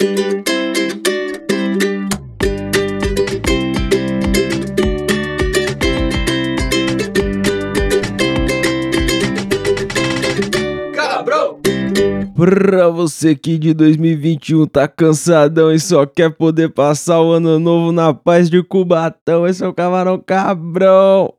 Pra você que de 2021 tá cansadão e só quer poder passar o ano novo na paz de Cubatão, esse é o Camarão Cabrão.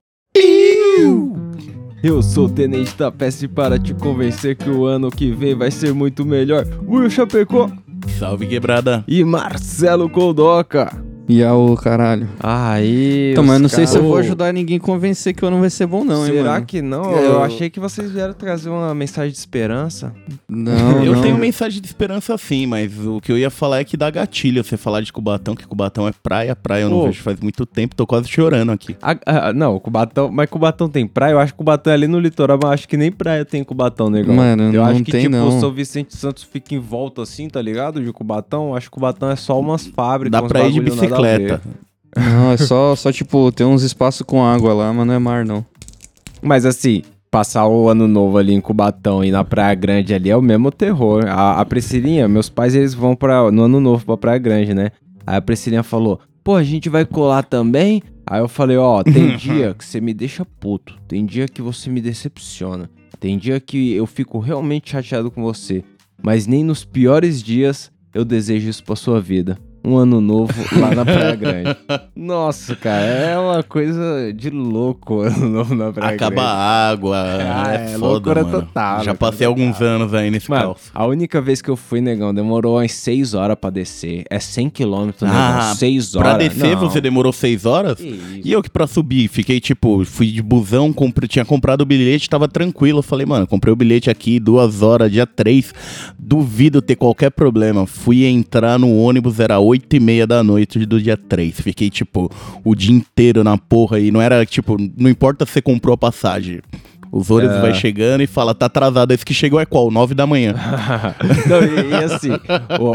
Eu sou o Tenente da Peste para te convencer que o ano que vem vai ser muito melhor. Will Chapecó Salve quebrada. e Marcelo Coldoca. E ao caralho. Aí, Então, mas eu não sei se eu vou ajudar ninguém a convencer que o ano vai ser bom, não, hein, Será mano? que não? Eu- Eu achei que vocês vieram trazer uma mensagem de esperança. Não, eu não. tenho mensagem de esperança sim, mas o que eu ia falar é que dá gatilho você falar de Cubatão, que Cubatão é praia, praia eu não Pô. vejo faz muito tempo, tô quase chorando aqui. Ah, ah, não, Cubatão, mas Cubatão tem praia? Eu acho que Cubatão é ali no litoral, mas acho que nem praia tem Cubatão, negão. Mano, eu não acho que tem, tipo, não. o São Vicente Santos fica em volta assim, tá ligado? De Cubatão. Eu acho que Cubatão é só umas fábricas. Dá pra ir de a ver. Bicicleta. Não, é só, só, tipo, ter uns espaços com água lá, mas não é mar, não. Mas assim, passar o ano novo ali em Cubatão e na Praia Grande ali é o mesmo terror. A, a Priscilinha, meus pais, eles vão pra, no ano novo pra Praia Grande, né? Aí a Priscilinha falou, pô, a gente vai colar também? Aí eu falei, ó, tem dia que você me deixa puto. Tem dia que você me decepciona. Tem dia que eu fico realmente chateado com você. Mas nem nos piores dias eu desejo isso pra sua vida. Um ano novo lá na Praia Grande. Nossa, cara, é uma coisa de louco o ano novo na Praia Acaba Grande. a água, Ah, é, é foda, loucura mano. total, Já loucura passei total. alguns anos aí nesse Mano, a única vez que eu fui, negão, demorou umas 6 horas pra descer. É 100 km, Ah, negão. 6 horas. Pra descer Não. você demorou seis horas? Que isso. E eu que pra subir, fiquei tipo, fui de busão, comprei, tinha comprado o bilhete, tava tranquilo. Eu falei, mano, comprei o bilhete aqui, duas horas, dia 3. Duvido ter qualquer problema. Fui entrar no ônibus, era 8 e meia da noite do dia 3. Fiquei, tipo, o dia inteiro na porra e não era, tipo, não importa se você comprou a passagem. Os ônibus É. vai chegando e fala, tá atrasado. Esse que chegou é qual? 9 da manhã. Não, e, e assim,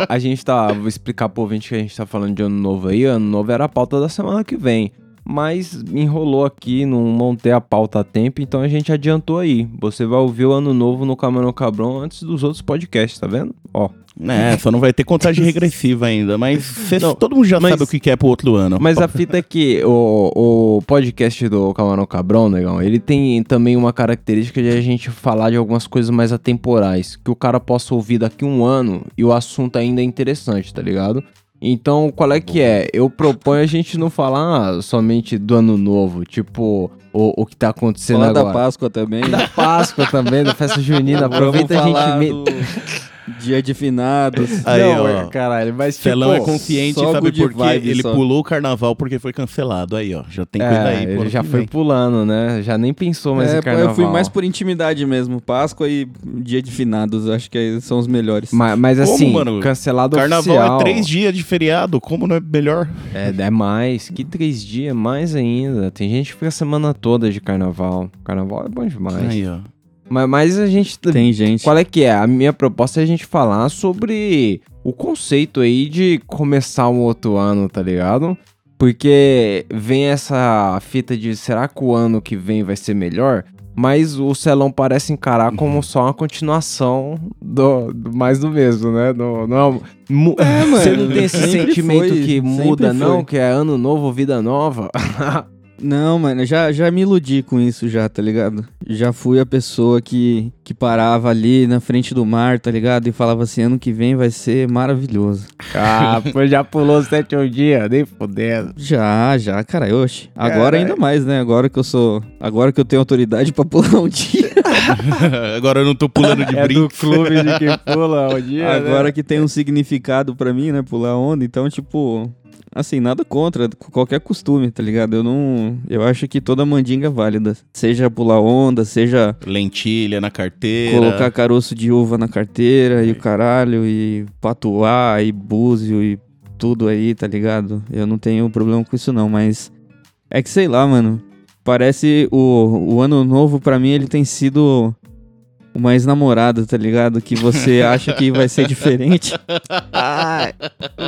a gente tá. Vou explicar pro ouvinte que a gente tá falando de ano novo aí. Ano novo era a pauta da semana que vem. Mas enrolou aqui, não montei a pauta a tempo, então a gente adiantou aí. Você vai ouvir o ano novo no Camarão Cabrão antes dos outros podcasts, tá vendo? Ó. É, só não vai ter contagem regressiva ainda. Mas cê- Não, todo mundo já mas- sabe o que que é pro outro ano. Mas a fita é que o, o podcast do Camarão Cabrão, negão, ele tem também uma característica de a gente falar de algumas coisas mais atemporais. Que o cara possa ouvir daqui um ano e o assunto ainda é interessante, tá ligado? Então, qual é que é? Eu proponho a gente não falar somente do ano novo, tipo, o, o que tá acontecendo Falar da agora. Páscoa também. Da Páscoa também, da festa junina. Aproveita a gente... do Dia de finados. Aí, não, ó. é, caralho, mas tipo... Celão é consciente, sabe por quê? Ele só. pulou o carnaval porque foi cancelado. Aí, ó. Já tem coisa É, aí. ele já foi vem. pulando, né? Já nem pensou mais É, em carnaval. eu fui mais por intimidade mesmo. Páscoa e Dia de finados, acho que aí são os melhores. Ma- Mas, Como, assim, mano? cancelado Carnaval oficial. é três dias de feriado. Como não é melhor? É, é mais. Que três dias? Mais ainda. Tem gente que fica a semana toda de carnaval. Carnaval é bom demais. Aí, ó. Mas, mas a gente... Tem gente. Qual é que é? A minha proposta é a gente falar sobre o conceito aí de começar um outro ano, tá ligado? Porque vem essa fita de será que o ano que vem vai ser melhor? Mas o Celão parece encarar como só uma continuação do, do- mais do mesmo, né? Do, não, mu- É, mano, Você não tem esse sentimento foi, que muda, não? foi. Que é ano novo, vida nova? Não, mano, já, já me iludi com isso já, tá ligado? Já fui a pessoa que, que parava ali na frente do mar, tá ligado? E falava assim, ano que vem vai ser maravilhoso. ah, pô, já pulou sete um dia, nem fodendo. Já, já, cara, oxe. Agora Caralho. ainda mais, né? Agora que eu sou... Agora que eu tenho autoridade pra pular um dia. Agora eu não tô pulando de É do brinco. clube de quem pula o dia, né? Agora que tem um significado pra mim, né? Pular onda. Então, tipo... Assim, nada contra qualquer costume, tá ligado? Eu não... Eu acho que toda mandinga é válida. Seja pular onda, seja Lentilha na carteira. colocar caroço de uva na carteira e o caralho, e patuá, e búzio, e tudo aí, tá ligado? Eu não tenho problema com isso não, mas... É que sei lá, mano. Parece o, o ano novo, pra mim, ele tem sido uma ex-namorada, tá ligado? Que você acha que vai ser diferente, Ai,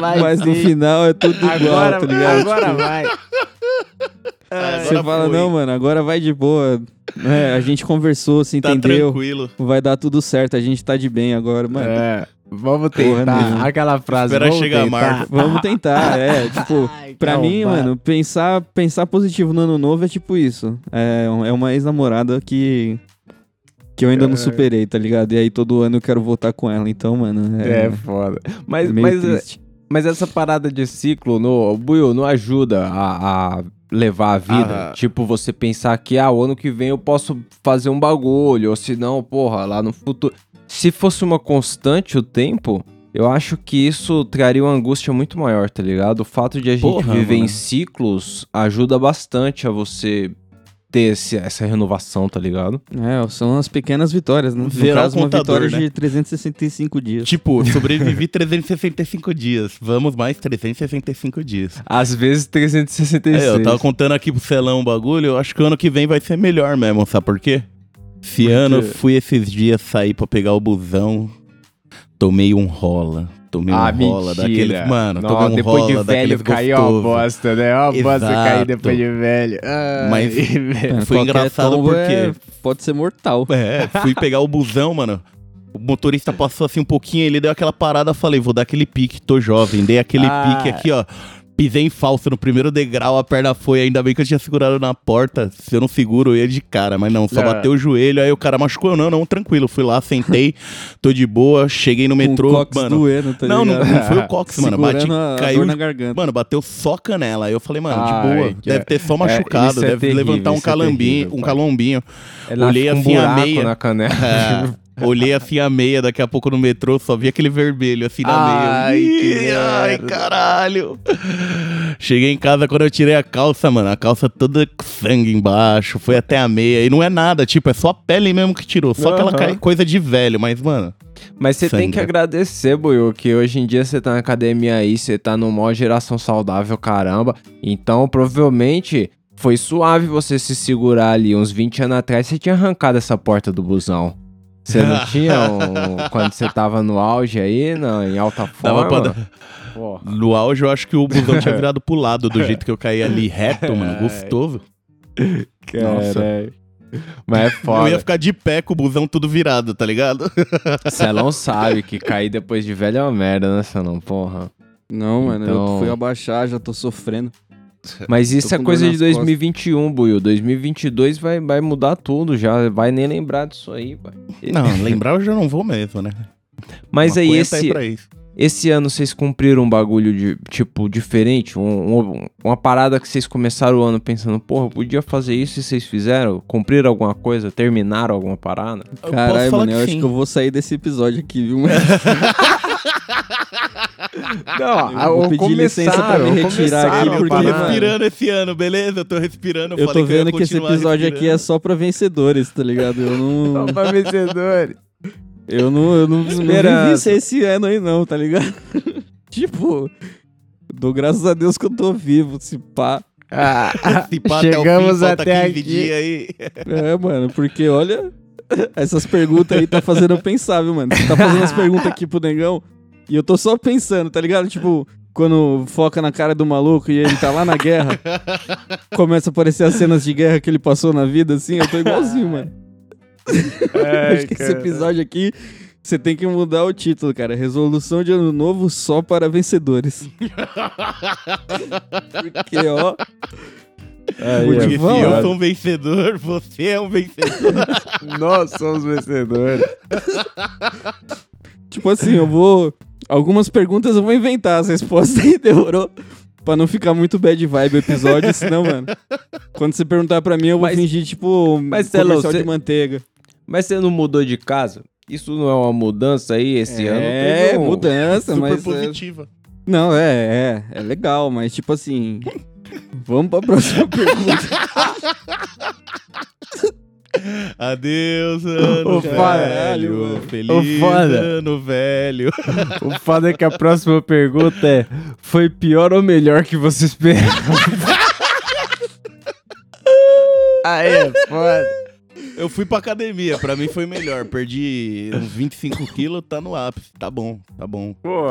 vai mas no final é tudo igual, Agora, tá ligado? agora Tipo, vai. Ah, Você agora fala, foi. não, mano, agora vai de boa. É, a gente conversou, se Tá entendeu? tranquilo. Vai dar tudo certo, a gente tá de bem agora, mano. É. Vamos tentar. nenhuma. Aquela frase. Espera vamos chegar a tentar. Marvel. Vamos tentar, é. Tipo, pra mim, mano, pensar, pensar positivo no ano novo é tipo isso. É, é uma ex-namorada que. Que eu ainda não superei, tá ligado? E aí todo ano eu quero voltar com ela. Então, mano. É É, foda. Mas, meio mas, triste. mas essa parada de ciclo, no, Buiu, não ajuda a, a levar a vida. Ah. Tipo, você pensar que, ah, o ano que vem eu posso fazer um bagulho, ou se não, porra, lá no futuro. Se fosse uma constante o tempo, eu acho que isso traria uma angústia muito maior, tá ligado? O fato de a gente Porra, viver em mano. ciclos ajuda bastante a você ter esse- essa renovação, tá ligado? É, são as pequenas vitórias, né? No Zerar o caso, uma contador, vitória né? de 365 dias. Tipo, sobrevivi 365 dias. Vamos mais 365 dias. Às vezes 366. É, eu tava contando aqui pro Celão um bagulho, eu acho que o ano que vem vai ser melhor mesmo, sabe por quê? Esse ano eu fui esses dias sair pra pegar o busão, tomei um rola. Tomei Ah, um rola mentira. daqueles, mano, Não, tomei um depois rola de velho caiu uma bosta, né? Uma bosta Exato. cair depois de velho. Ai, Mas-. Mano, foi engraçado porque- é- pode ser mortal. É, fui pegar o busão, mano. O motorista passou assim um pouquinho, ele deu aquela parada, falei, vou dar aquele pique, tô jovem. Dei aquele Ah. pique aqui, ó. Pisei em falso no primeiro degrau, a perna foi, ainda bem que eu tinha segurado na porta. Se eu não seguro, eu ia de cara, mas não, só Não. bateu o joelho, aí o cara machucou, não, não, tranquilo. Fui lá, sentei, tô de boa, cheguei no metrô, Com o cox mano. doendo, tá não, não, não foi o cox, mano. Bati, a caiu. dor na garganta. Mano, bateu só a canela. Aí eu falei, mano, Ai, de boa. Deve é- ter só é, machucado, é deve terrível, levantar um é calambinho, terrível, um calombinho. Ela olhei um assim a meia. na canela. Olhei assim a meia, daqui a pouco no metrô, só vi aquele vermelho assim na Ai, meia. Ih, Ai, merda. caralho. Cheguei em casa quando eu tirei a calça, mano. A calça toda com sangue embaixo, foi até a meia. E não é nada, tipo, é só a pele mesmo que tirou. Só aquela Aham. ca- coisa de velho, mas, mano. Mas você tem que agradecer, Buiu, que hoje em dia você tá na academia aí, você tá numa geração saudável, caramba. Então, provavelmente, foi suave você se segurar ali. Uns 20 anos atrás, você tinha arrancado essa porta do busão. Você não tinha um- quando você tava no auge aí, não, em alta forma? Dava pra Pô. No auge, eu acho que o busão tinha virado pro lado, do jeito que eu caí ali reto, mano. Gostoso. Nossa. Caralho. Mas é Eu ia foda. ficar de pé com o busão tudo virado, tá ligado? Celão sabe que cair depois de velho é uma merda, né, Celão? Porra. Não, mano, Então- eu fui abaixar, já tô sofrendo. Mas isso é coisa de nas 2021, Buiu. 2022 vai, vai mudar tudo já. Vai nem lembrar disso aí, pai. Não, lembrar eu já não vou mesmo, né? Mas aí, Maconha tá esse, pra isso. Esse ano vocês cumpriram um bagulho de, tipo, diferente? Um- um- uma parada que vocês começaram o ano pensando, porra, eu podia fazer isso e vocês fizeram? Cumpriram alguma coisa? Terminaram alguma parada? Eu Caralho, mano, eu que acho sim. que eu vou sair desse episódio aqui, viu? Não, Eu vou pedir licença pra me retirar aqui, Eu tô respirando esse ano, beleza? Eu tô respirando. Eu, Eu falei tô que vendo que esse continuar episódio aqui é respirando. só pra vencedores, tá ligado? Eu não. pra vencedores. Eu não, eu não, ser esse ano aí, não, tá ligado? tipo, dou graças a Deus que eu tô vivo, se pá. Ah, Se pá, até o chegamos fim, até 15 aqui. dias aí. É, mano, porque olha, essas perguntas aí tá fazendo eu pensar, viu, mano? Você tá fazendo as perguntas aqui pro negão e eu tô só pensando, tá ligado? Tipo, quando foca na cara do maluco e ele tá lá na guerra, começa a aparecer as cenas de guerra que ele passou na vida, assim, eu tô igualzinho, mano. Acho que esse episódio aqui, você tem que mudar o título, cara. Resolução de ano novo só para vencedores. Porque, ó. Aí, Porque é se eu sou um vencedor, você é um vencedor. Nós somos vencedores. Tipo assim, eu vou. Algumas perguntas eu vou inventar as respostas aí, demorou? Pra não ficar muito bad vibe o episódio, senão, mano. Quando você perguntar pra mim, eu vou Mas- fingir, tipo, mas, comercial de cê- manteiga. Mas você não mudou de casa? Isso não é uma mudança aí esse ano? É, um- mudança, Super mas. é- positiva. Não, é, é. É legal, mas tipo assim. Vamos pra próxima pergunta. Adeus, ano Ô, velho. caralho. Feliz Ô, foda. ano velho. O foda é que a próxima pergunta é: Foi pior ou melhor que você esperava? Aí é foda. Eu fui pra academia, pra mim foi melhor. Perdi uns 25 quilos, tá no ápice. Tá bom, tá bom. Pô,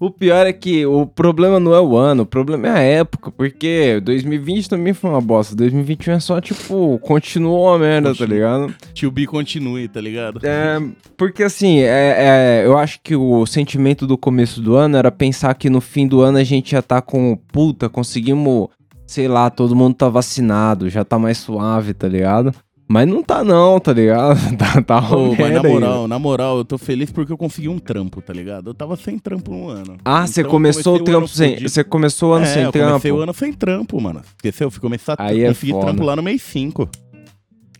O pior é que o problema não é o ano, o problema é a época, porque 2020 também foi uma bosta. 2021 é só, tipo, continuou uma merda, tá Continua. ligado? Tio B continue, tá ligado? É, porque assim, é, é, eu acho que o sentimento do começo do ano era pensar que no fim do ano a gente já tá com, puta, conseguimos, sei lá, todo mundo tá vacinado, já tá mais suave, tá ligado? Mas não tá não, tá ligado? Tá, tá Ô, mas na ainda. moral, na moral, eu tô feliz porque eu consegui um trampo, tá ligado? Eu tava sem trampo no ano. Ah, você Então, começou o trampo sem. Você começou o ano é, sem eu trampo. comecei o ano sem trampo, mano. Esqueceu? Eu fui começar Aí é conseguir foda. trampo lá no mês 5.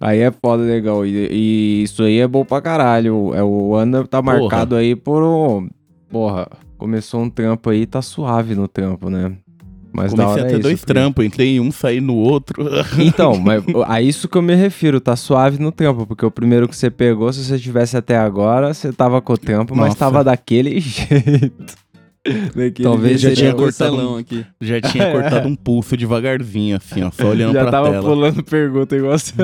Aí é foda, legal. E, e isso aí é bom pra caralho. É, o ano tá Porra. marcado aí por. um- Porra, começou um trampo aí, tá suave no trampo, né? Mas Comecei hora a é ter isso, dois trampos, entrei em um, saí no outro. Então, mas a isso que eu me refiro, tá suave no tempo, porque o primeiro que você pegou, se você tivesse até agora, você tava com o tempo, mas Nossa. tava daquele jeito. Daquele Talvez já tinha seria cortado um- aqui. Já tinha cortado um pulso devagarzinho, assim, ó, só olhando Já pra tava tela. pulando pergunta igual você.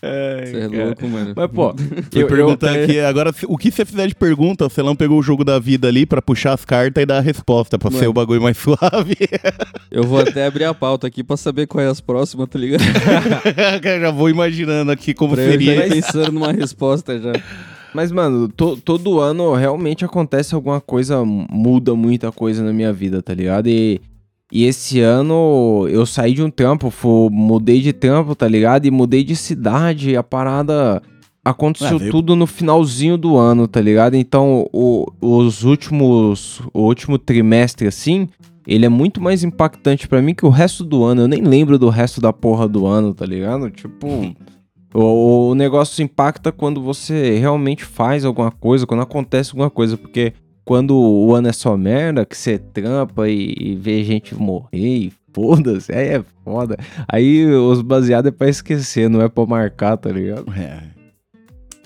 É, Você é cara. louco, mano. Mas, pô, Fui eu, perguntar eu, aqui, agora, o que você fizer de pergunta, o Celão pegou o jogo da vida ali pra puxar as cartas e dar a resposta, pra ser Mano. o bagulho mais suave. Eu vou até abrir a pauta aqui pra saber qual é as próximas, tá ligado? já vou imaginando aqui como Pra eu já seria. pensando numa resposta já. Mas, mano, to- todo ano realmente acontece alguma coisa, muda muita coisa na minha vida, tá ligado? E, e esse ano eu saí de um trampo, fu- mudei de trampo, tá ligado? E mudei de cidade, a parada aconteceu Ah, tudo no finalzinho do ano, tá ligado? Então, o- os últimos, o último trimestre, assim, ele é muito mais impactante pra mim que o resto do ano. Eu nem lembro do resto da porra do ano, tá ligado? Tipo... O, o negócio impacta quando você realmente faz alguma coisa, quando acontece alguma coisa, porque quando o ano é só merda, que você trampa e, e vê gente morrer, e foda-se, aí é foda. Aí os baseados é pra esquecer, não é pra marcar, tá ligado? É,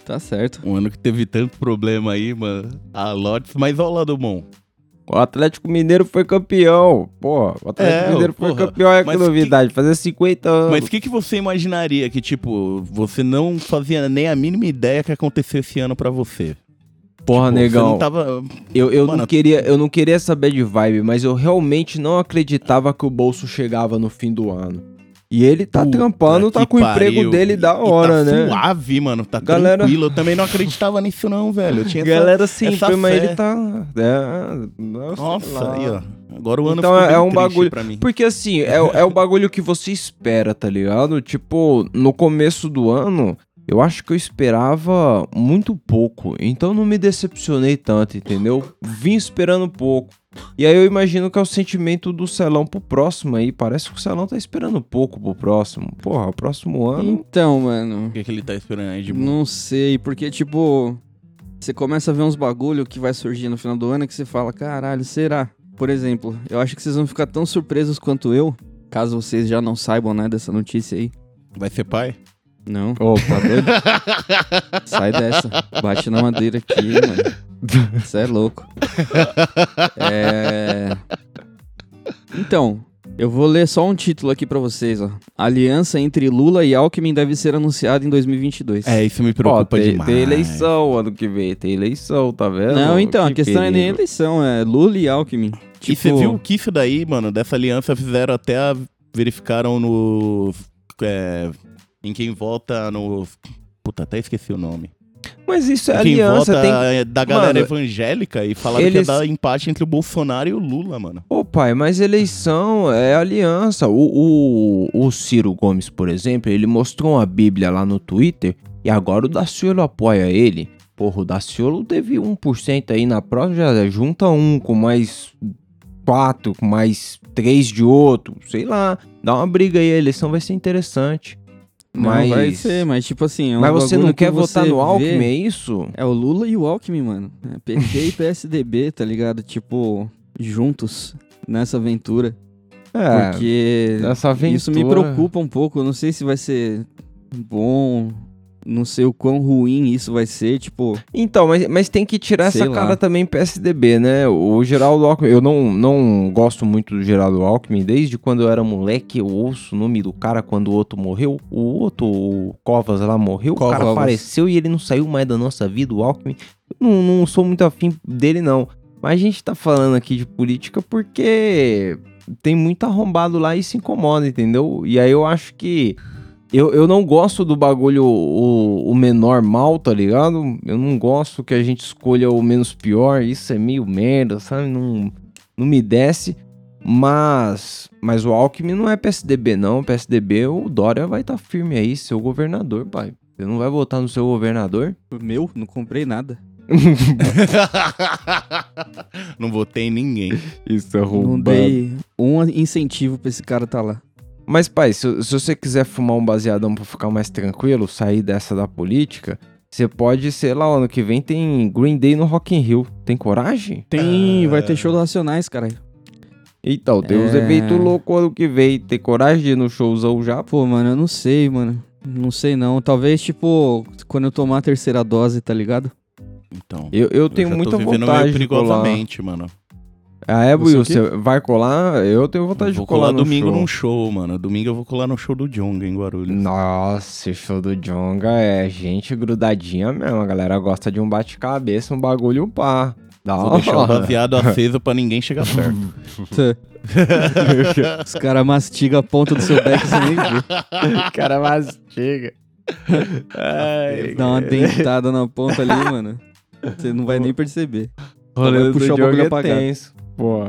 Tá certo. um ano que teve tanto problema aí, mano. A Lotes, mas olha o lado bom. O Atlético Mineiro foi campeão, pô. O Atlético É, Mineiro foi porra, campeão, é que novidade, fazer 50 anos. Mas o que, que você imaginaria que, tipo, você não fazia nem a mínima ideia que aconteceu esse ano pra você? porra, Tipo, negão. Não tava... Eu, eu, não Mano, queria, eu não queria saber de vibe, mas eu realmente não acreditava que o bolso chegava no fim do ano. E ele tá Puta trampando, tá com o emprego dele da E hora, tá né? suave, mano. Tá Galera- tranquilo. Eu também não acreditava nisso não, velho. Eu tinha essa- Galera sempre, essa mas fé. ele tá. É, Nossa, lá. aí, ó. Agora o ano Então é- um bagulho- pra mim. Porque assim, é, é o bagulho que você espera, tá ligado? Tipo, no começo do ano, eu acho que eu esperava muito pouco. Então não me decepcionei tanto, entendeu? Vim esperando pouco. E aí eu imagino que é o sentimento do Celão pro próximo aí. Parece que o Celão tá esperando pouco pro próximo. Porra, o próximo ano. Então, mano. O que, que ele tá esperando aí de bom? Não sei, porque, tipo, você começa a ver uns bagulho que vai surgir no final do ano que você fala, caralho, será? Por exemplo, eu acho que vocês vão ficar tão surpresos quanto eu, caso vocês já não saibam, né, dessa notícia aí. Vai ser pai? Não, Ô, tá doido? sai dessa. Bate na madeira aqui, mano. Você é louco. É. Então, eu vou ler só um título aqui pra vocês, ó. Aliança entre Lula e Alckmin deve ser anunciada em 2022. É, isso me preocupa tem, demais. tem eleição ano que vem. Tem eleição, tá vendo? Não, então, a Que questão é nem perigo. eleição, é Lula e Alckmin. E você viu que isso daí, mano, dessa aliança fizeram até a... verificaram no é, em quem vota no Puta, até esqueci o nome. Mas isso é quem aliança, vota tem é da galera Mano, evangélica e falaram eles- que ia dar empate entre o Bolsonaro e o Lula, mano. Ô pai, mas eleição é aliança. O, o, o Ciro Gomes, por exemplo, ele mostrou uma bíblia lá no Twitter e agora o Daciolo apoia ele. Porra, o Daciolo teve 1% aí na próxima, já junta um com mais quatro, com mais três de outro, sei lá. Dá uma briga aí, a eleição vai ser interessante. Não Mas, vai ser, mas tipo assim... É um mas você não que quer votar você no vê- Alckmin, é isso? É o Lula e o Alckmin, mano. É PT e PSDB, tá ligado? Tipo, juntos nessa aventura. É, Porque essa aventura... isso me preocupa um pouco. Eu não sei se vai ser bom, não sei o quão ruim isso vai ser. Tipo, Então, mas, mas tem que tirar Sei essa lá. cara também PSDB, né? O Geraldo Alckmin, eu não, não gosto muito do Geraldo Alckmin, desde quando eu era moleque, eu ouço o nome do cara quando o outro morreu. O outro, o Covas lá morreu, o cara Covas. apareceu e ele não saiu mais da nossa vida, o Alckmin. não, não sou muito afim dele, não. Mas a gente tá falando aqui de política porque tem muito arrombado lá e se incomoda, entendeu? E aí eu acho que. Eu, eu não gosto do bagulho o, o menor mal, tá ligado? Eu não gosto que a gente escolha o menos pior. Isso é meio merda, sabe? Não, não me desce. Mas, mas o Alckmin não é PSDB, não. PSDB, o Dória vai estar tá firme aí, seu governador, pai. Você não vai votar no seu governador? Meu, não comprei nada. não votei em ninguém. Isso é roubado. Não dei um incentivo pra esse cara tá lá. Mas, pai, se, se você quiser fumar um baseadão pra ficar mais tranquilo, sair dessa da política, você pode, sei lá, ano que vem tem Green Day no Rock in Rio. Tem coragem? Tem, vai ter show do Racionais, caralho. Então, tem uns É. eventos loucos ano que vem. Tem coragem de ir no showzão já? Pô, mano, eu não sei, mano. Não sei não. Talvez, tipo, quando eu tomar a terceira dose, tá ligado? Então. Eu, eu tenho já tô muita vivendo vontade de colar. perigosamente, mano. Ah, é, Will, você vai colar? Eu tenho vontade vou de colar, colar no domingo show. num show, mano. Domingo eu vou colar no show do Jonga em Guarulhos. Nossa, esse show do Jonga é gente grudadinha mesmo. A galera gosta de um bate-cabeça, um bagulho pá. Da Vou deixar o hora. baseado aceso pra ninguém chegar perto. Os caras mastigam a ponta do seu beck, você nem vê. O cara mastiga. Ai, Dá uma dentada na ponta ali, mano. Você não vai nem perceber. rolê do puxar o bagulho é apagado. tenso. Pô.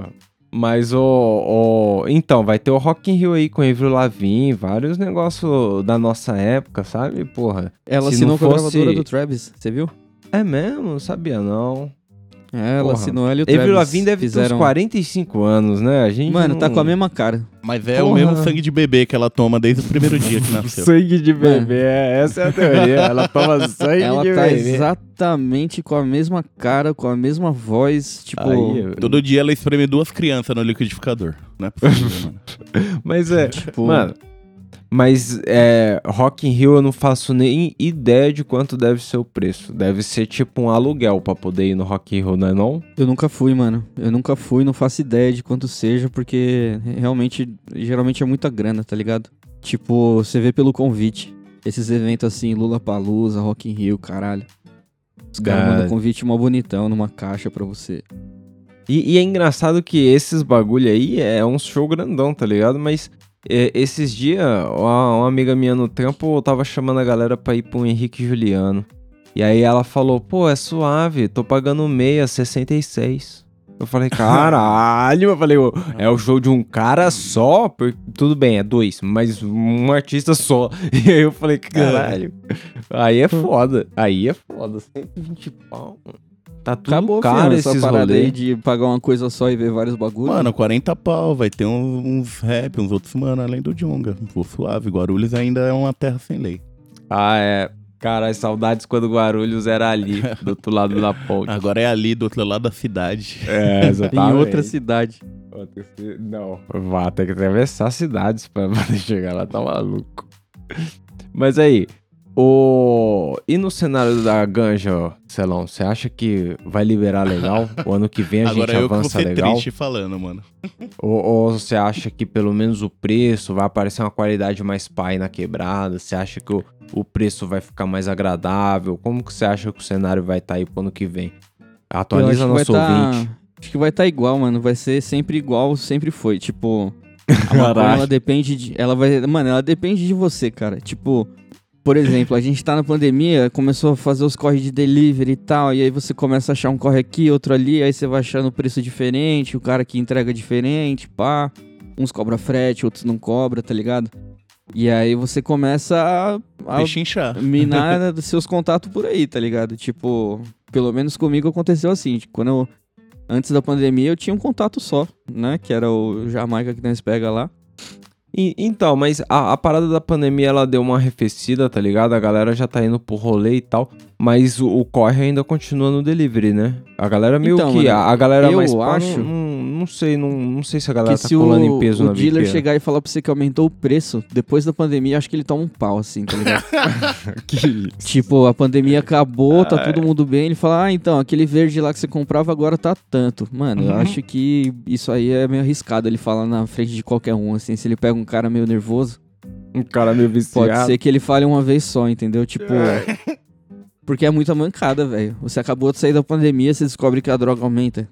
Mas o, o. Então, vai ter o Rock in Rio aí com o Avril Lavigne, vários negócios da nossa época, sabe? Porra. Ela Se assinou não com a fosse- gravadora do Travis, você viu? É mesmo? Não sabia não. É, ela assinou ela e o Travis. Avril Lavigne deve ter fizeram... uns 45 anos, né? A gente Mano, tá não- com a mesma cara. Mas é Porra. o mesmo sangue de bebê que ela toma desde o primeiro dia que nasceu. Sangue de bebê, é, essa é a teoria. Ela toma sangue Ela de tá bebê. exatamente com a mesma cara, com a mesma voz. Tipo, Aí, Todo dia ela espreme duas crianças no liquidificador. Não é possível, mano. mas é, tipo mano, mas é, Rock in Rio eu não faço nem ideia de quanto deve ser o preço. Deve ser tipo um aluguel pra poder ir no Rock in Rio, não é não? eu nunca fui, mano. Eu nunca fui, não faço ideia de quanto seja, porque realmente, geralmente é muita grana, tá ligado? Tipo, você vê pelo convite. Esses eventos assim, Lula Palusa, Rock in Rio, caralho. Os caras mandam convite mó bonitão numa caixa pra você. E, e é engraçado que esses bagulho aí é um show grandão, tá ligado? Mas é, esses dias, uma, uma amiga minha no trampo tava chamando a galera pra ir pro Henrique e Juliano. E aí ela falou, pô, é suave, tô pagando meia, 66. Eu falei, caralho, eu falei, "Ô, é o show de um cara só? Por- Tudo bem, é dois, mas um artista só. E aí eu falei, caralho, aí é foda, aí é foda, 120 pau. mano. Tá tudo Acabou, caro filho, esses parada aí rolês. de pagar uma coisa só e ver vários bagulhos. Mano, 40 pau, vai ter um- uns rap, uns outros mano, além do Jonga. Vou suave. Guarulhos ainda é uma terra sem lei. Ah, é. Cara, saudades quando Guarulhos era ali, do outro lado da ponte. Agora é ali do outro lado da cidade. É, em outra cidade. Outra ci- Não, vai ter que atravessar cidades pra poder chegar lá, tá maluco. Mas aí, o... E no cenário da ganja, Celão, você acha que vai liberar legal? O ano que vem a Agora gente eu que vou avança ser legal? triste falando, mano. Ou, ou você acha que pelo menos o preço vai aparecer uma qualidade mais pai na quebrada? Você acha que o, o preço vai ficar mais agradável? Como que você acha que o cenário vai estar aí pro ano que vem? Eu Atualiza nosso vai tá- ouvinte. Acho que vai estar igual, mano. Vai ser sempre igual, sempre foi. Tipo, a maconha, ela depende de. Ela vai. Mano, ela depende de você, cara. Tipo, por exemplo, a gente tá na pandemia, começou a fazer os corre de delivery e tal. E aí você começa a achar um corre aqui, outro ali. Aí você vai achando preço diferente, o cara que entrega diferente, pá. Uns cobra frete, outros não cobra, tá ligado? E aí você começa a, a minar seus contatos por aí, tá ligado? Tipo, pelo menos comigo aconteceu assim. tipo, Quando eu. Antes da pandemia, eu tinha um contato só, né? Que era o Jamaica que nós pega lá. E- então, mas a, a parada da pandemia ela deu uma arrefecida, tá ligado? A galera já tá indo pro rolê e tal. Mas o, o corre ainda continua no delivery, né? A galera meio Então, que. mano, a, a galera eu mais acho- não, não, não sei, não, não sei se a galera que tá se colando o, em peso o na dealer biqueira. chegar e falar pra você que aumentou o preço, depois da pandemia, acho que ele toma um pau, assim, tá ligado? Que tipo, a pandemia acabou, tá todo mundo bem. Ele fala, ah, então, aquele verde lá que você comprava agora tá tanto. Mano, eu Uhum. acho que isso aí é meio arriscado ele falar na frente de qualquer um, assim. Se ele pega um cara meio nervoso, Um cara meio viciado. Pode ser que ele fale uma vez só, entendeu? Tipo, Porque é muita mancada, velho. Você acabou de sair da pandemia, você descobre que a droga aumenta.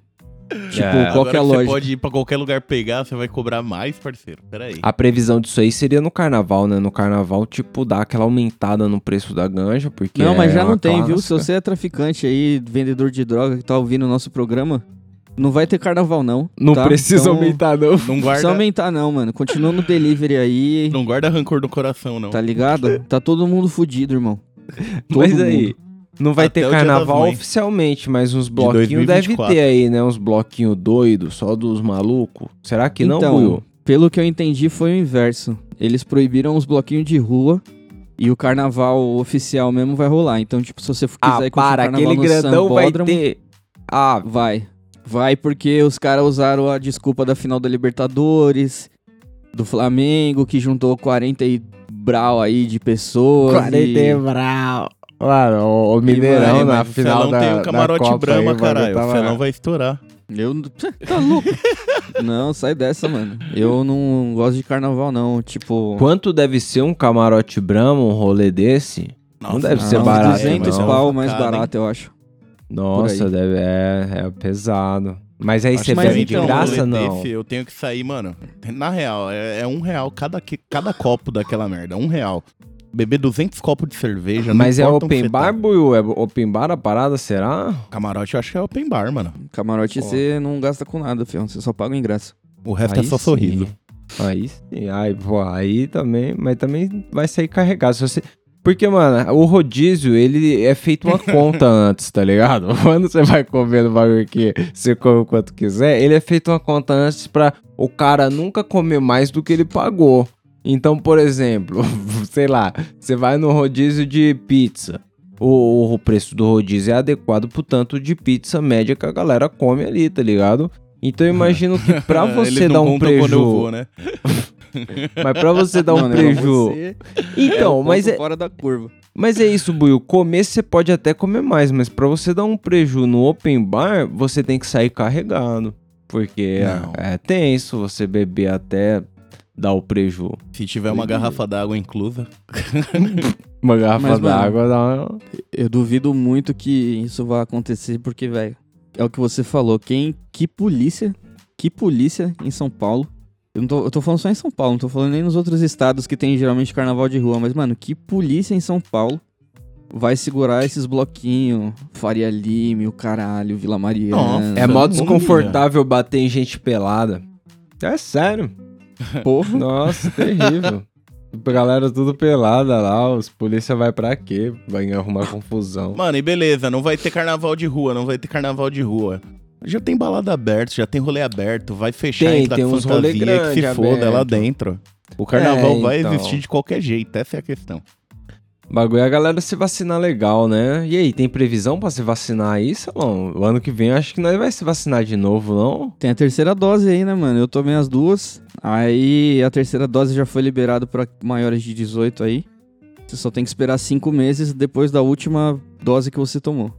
Tipo, É, qual que é a Agora você lógica? pode ir pra qualquer lugar pegar, você vai cobrar mais, parceiro. Pera aí. A previsão disso aí seria no carnaval, né? No carnaval, tipo, dar aquela aumentada no preço da ganja, porque. Não, mas é já não tem, viu? Se clássica. você é traficante aí, vendedor de droga que tá ouvindo o nosso programa, não vai ter carnaval, não. Não tá? precisa Então, aumentar, não. Não Não precisa guarda, aumentar, não, mano. Continua no delivery aí, não guarda rancor no coração, não. tá ligado? Tá todo mundo fudido, irmão. Todo Mas mundo. aí, não vai Até ter carnaval oficialmente, mas uns bloquinhos deve 2024. ter aí, né? Uns bloquinhos doidos, só dos malucos. Será que não, então, Buiu? pelo que eu entendi, foi o inverso. Eles proibiram os bloquinhos de rua e o carnaval oficial mesmo vai rolar. Então, tipo, se você quiser Ah, ir para, aquele no grandão vai ter... Ah, Vai. Vai porque os caras usaram a desculpa da final da Libertadores, do Flamengo, que juntou 40 e brau aí de pessoas. 40 e... brau. Mano, o, o Mineirão na final Felão da tem o da camarote Copa Brahma, aí, o bagulho caralho. tava- O Felão vai estourar. Eu... Tá louco? não, sai dessa, mano. Eu não gosto de carnaval, não. Tipo... Quanto deve ser um camarote Brahma, um rolê desse? Não deve ser uns barato, 200 não. pau mais hein? barato, eu acho. Nossa, deve, é, é pesado. Mas aí Acho você bebe pra de um graça, não? desse, eu tenho que sair, mano. Na real, é, é um real cada, que- cada copo daquela merda. Um real. Beber 200 copos de cerveja. não Mas é open você bar, tá. Buiu? É open bar a parada, será? Camarote eu acho que é open bar, mano. Camarote Ó. você não gasta com nada, fião. Você só paga o ingresso. O resto é Aí só sim. sorriso. Aí sim, aí, pô, aí também, mas também vai sair carregado. Se você... Porque, mano, o rodízio, ele é feito uma conta antes, tá ligado? Quando você vai comer no bagulho que você come o quanto quiser, ele é feito uma conta antes pra o cara nunca comer mais do que ele pagou. Então, por exemplo, sei lá, você vai no rodízio de pizza. O, o preço do rodízio é adequado pro tanto de pizza média que a galera come ali, tá ligado? Então eu imagino que pra você dar um contam quando eu preju, vou, né? mas pra você dar um Mano, preju. você Então, é o mas é, fora da curva. mas é isso, Buiu. Comer você pode até comer mais, mas pra você dar um preju no open bar, você tem que sair carregado. Porque Não. é, é tenso você beber até dar o preju. Se tiver uma garrafa d'água inclusa. Uma garrafa d'água dá uma... Eu duvido muito que isso vai acontecer, porque, velho, é o que você falou. Quem. Que polícia. Que polícia em São Paulo. Eu, não tô, eu tô falando só em São Paulo, não tô falando nem nos outros estados que tem geralmente carnaval de rua. Mas, mano, que polícia em São Paulo vai segurar esses bloquinhos? Faria Lime, o caralho, Vila Mariana. Nossa. É mó desconfortável bater em gente pelada. É sério. Porra. Nossa, terrível. Galera tudo pelada lá, os polícia vai pra quê? Vai arrumar confusão. Mano, e beleza, não vai ter carnaval de rua, não vai ter carnaval de rua. Já tem balada aberta, já tem rolê aberto, vai fechar Tem, tem com uns rolê fantasia que se grande foda lá aberto. dentro. O carnaval É, vai então. existir de qualquer jeito, essa é a questão. O bagulho é a galera se vacinar legal, né? E aí, tem previsão pra se vacinar aí, Salão? O ano que vem eu acho que nós vai se vacinar de novo, não? Tem a terceira dose aí, né, mano? Eu tomei as duas. Aí a terceira dose já foi liberado pra maiores de 18 aí. Você só tem que esperar cinco meses depois da última dose que você tomou.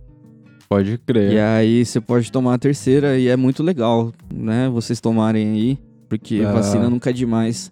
Pode E crer. aí você pode tomar a terceira e é muito legal, né? Vocês tomarem aí, porque Ah. vacina nunca é demais.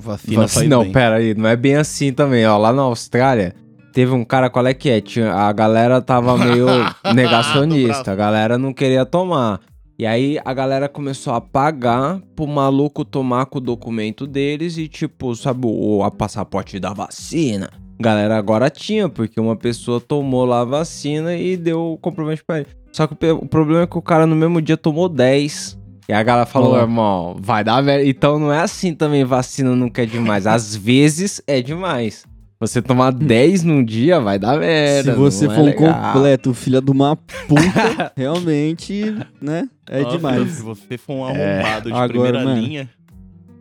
Vacina não, bem. pera aí, não é bem assim também, ó. Lá na Austrália, teve um cara, qual é que é? Tinha, a galera tava meio negacionista, a galera não queria tomar. E aí a galera começou a pagar pro maluco tomar com o documento deles e, tipo, sabe, o a passaporte da vacina. Galera agora tinha, porque uma pessoa tomou lá a vacina e deu o comprovante pra ele. Só que o problema é que o cara no mesmo dia tomou 10. E a galera falou, irmão, vai dar merda. Então não é assim também, vacina nunca é demais. Às vezes é demais. Você tomar 10 num dia vai dar merda. Se você não é for um legal. completo filho de uma puta, realmente, né? É Nossa, demais. Se você for um arrombado de Agora, primeira mano, linha.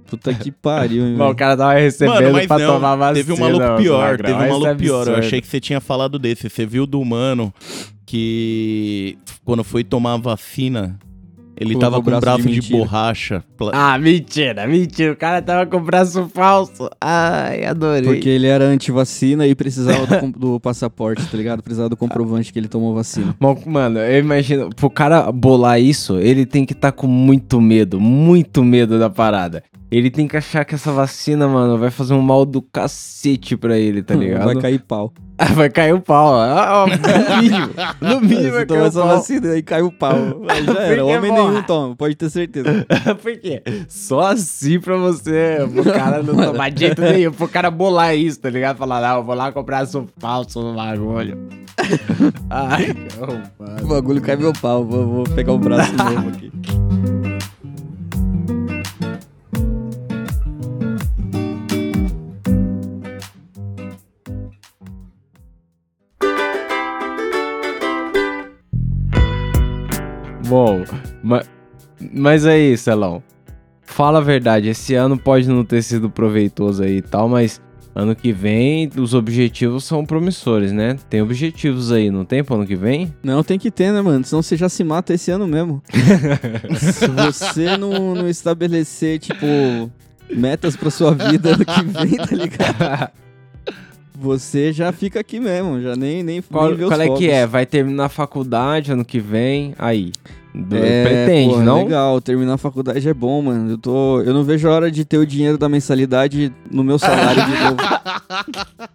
Puta que pariu, hein, o velho. cara tava recebendo Mano, mas pra não, tomar vacina. teve um maluco pior, teve um é maluco pior. Eu achei que você tinha falado desse. Você viu do mano que quando foi tomar a vacina, ele Colocou tava o com um braço braço de de, borracha. Ah, mentira, mentira. O cara tava com o braço falso. Ai, adorei. Porque ele era anti-vacina e precisava do, do passaporte, tá ligado? Precisava do comprovante que ele tomou vacina. Mano, eu imagino, pro cara bolar isso, ele tem que estar com muito medo, muito medo da parada. Ele tem que achar que essa vacina, mano, vai fazer um mal do cacete pra ele, tá ligado? Vai cair pau. Vai cair o pau. Ó, no mínimo. No mínimo vai cair toma o essa pau. vacina aí cai o pau. Aí já era. Homem porra. nenhum toma, pode ter certeza. Por quê? Só assim pra você, pro cara não tomar de jeito nenhum, pro cara bolar isso, tá ligado? Falar, não, eu vou lá comprar som falso no bagulho. Ai, que O arrombado. bagulho cai meu pau. Vou, vou pegar um braço novo aqui. Bom, ma- mas aí, Celão, fala a verdade, esse ano pode não ter sido proveitoso aí e tal, mas ano que vem os objetivos são promissores, né? Tem objetivos aí, não tem pro ano que vem? Não, tem que ter, né, mano? Senão você já se mata esse ano mesmo. se você não, não estabelecer, tipo, metas pra sua vida ano que vem, tá ligado? Você já fica aqui mesmo, já nem, nem, Qual, nem vê os qual é que é? Vai terminar a faculdade ano que vem? Aí. Do- É, pretende, porra, não? Legal, terminar a faculdade é bom, mano. Eu, tô, eu não vejo a hora de ter o dinheiro da mensalidade no meu salário de novo.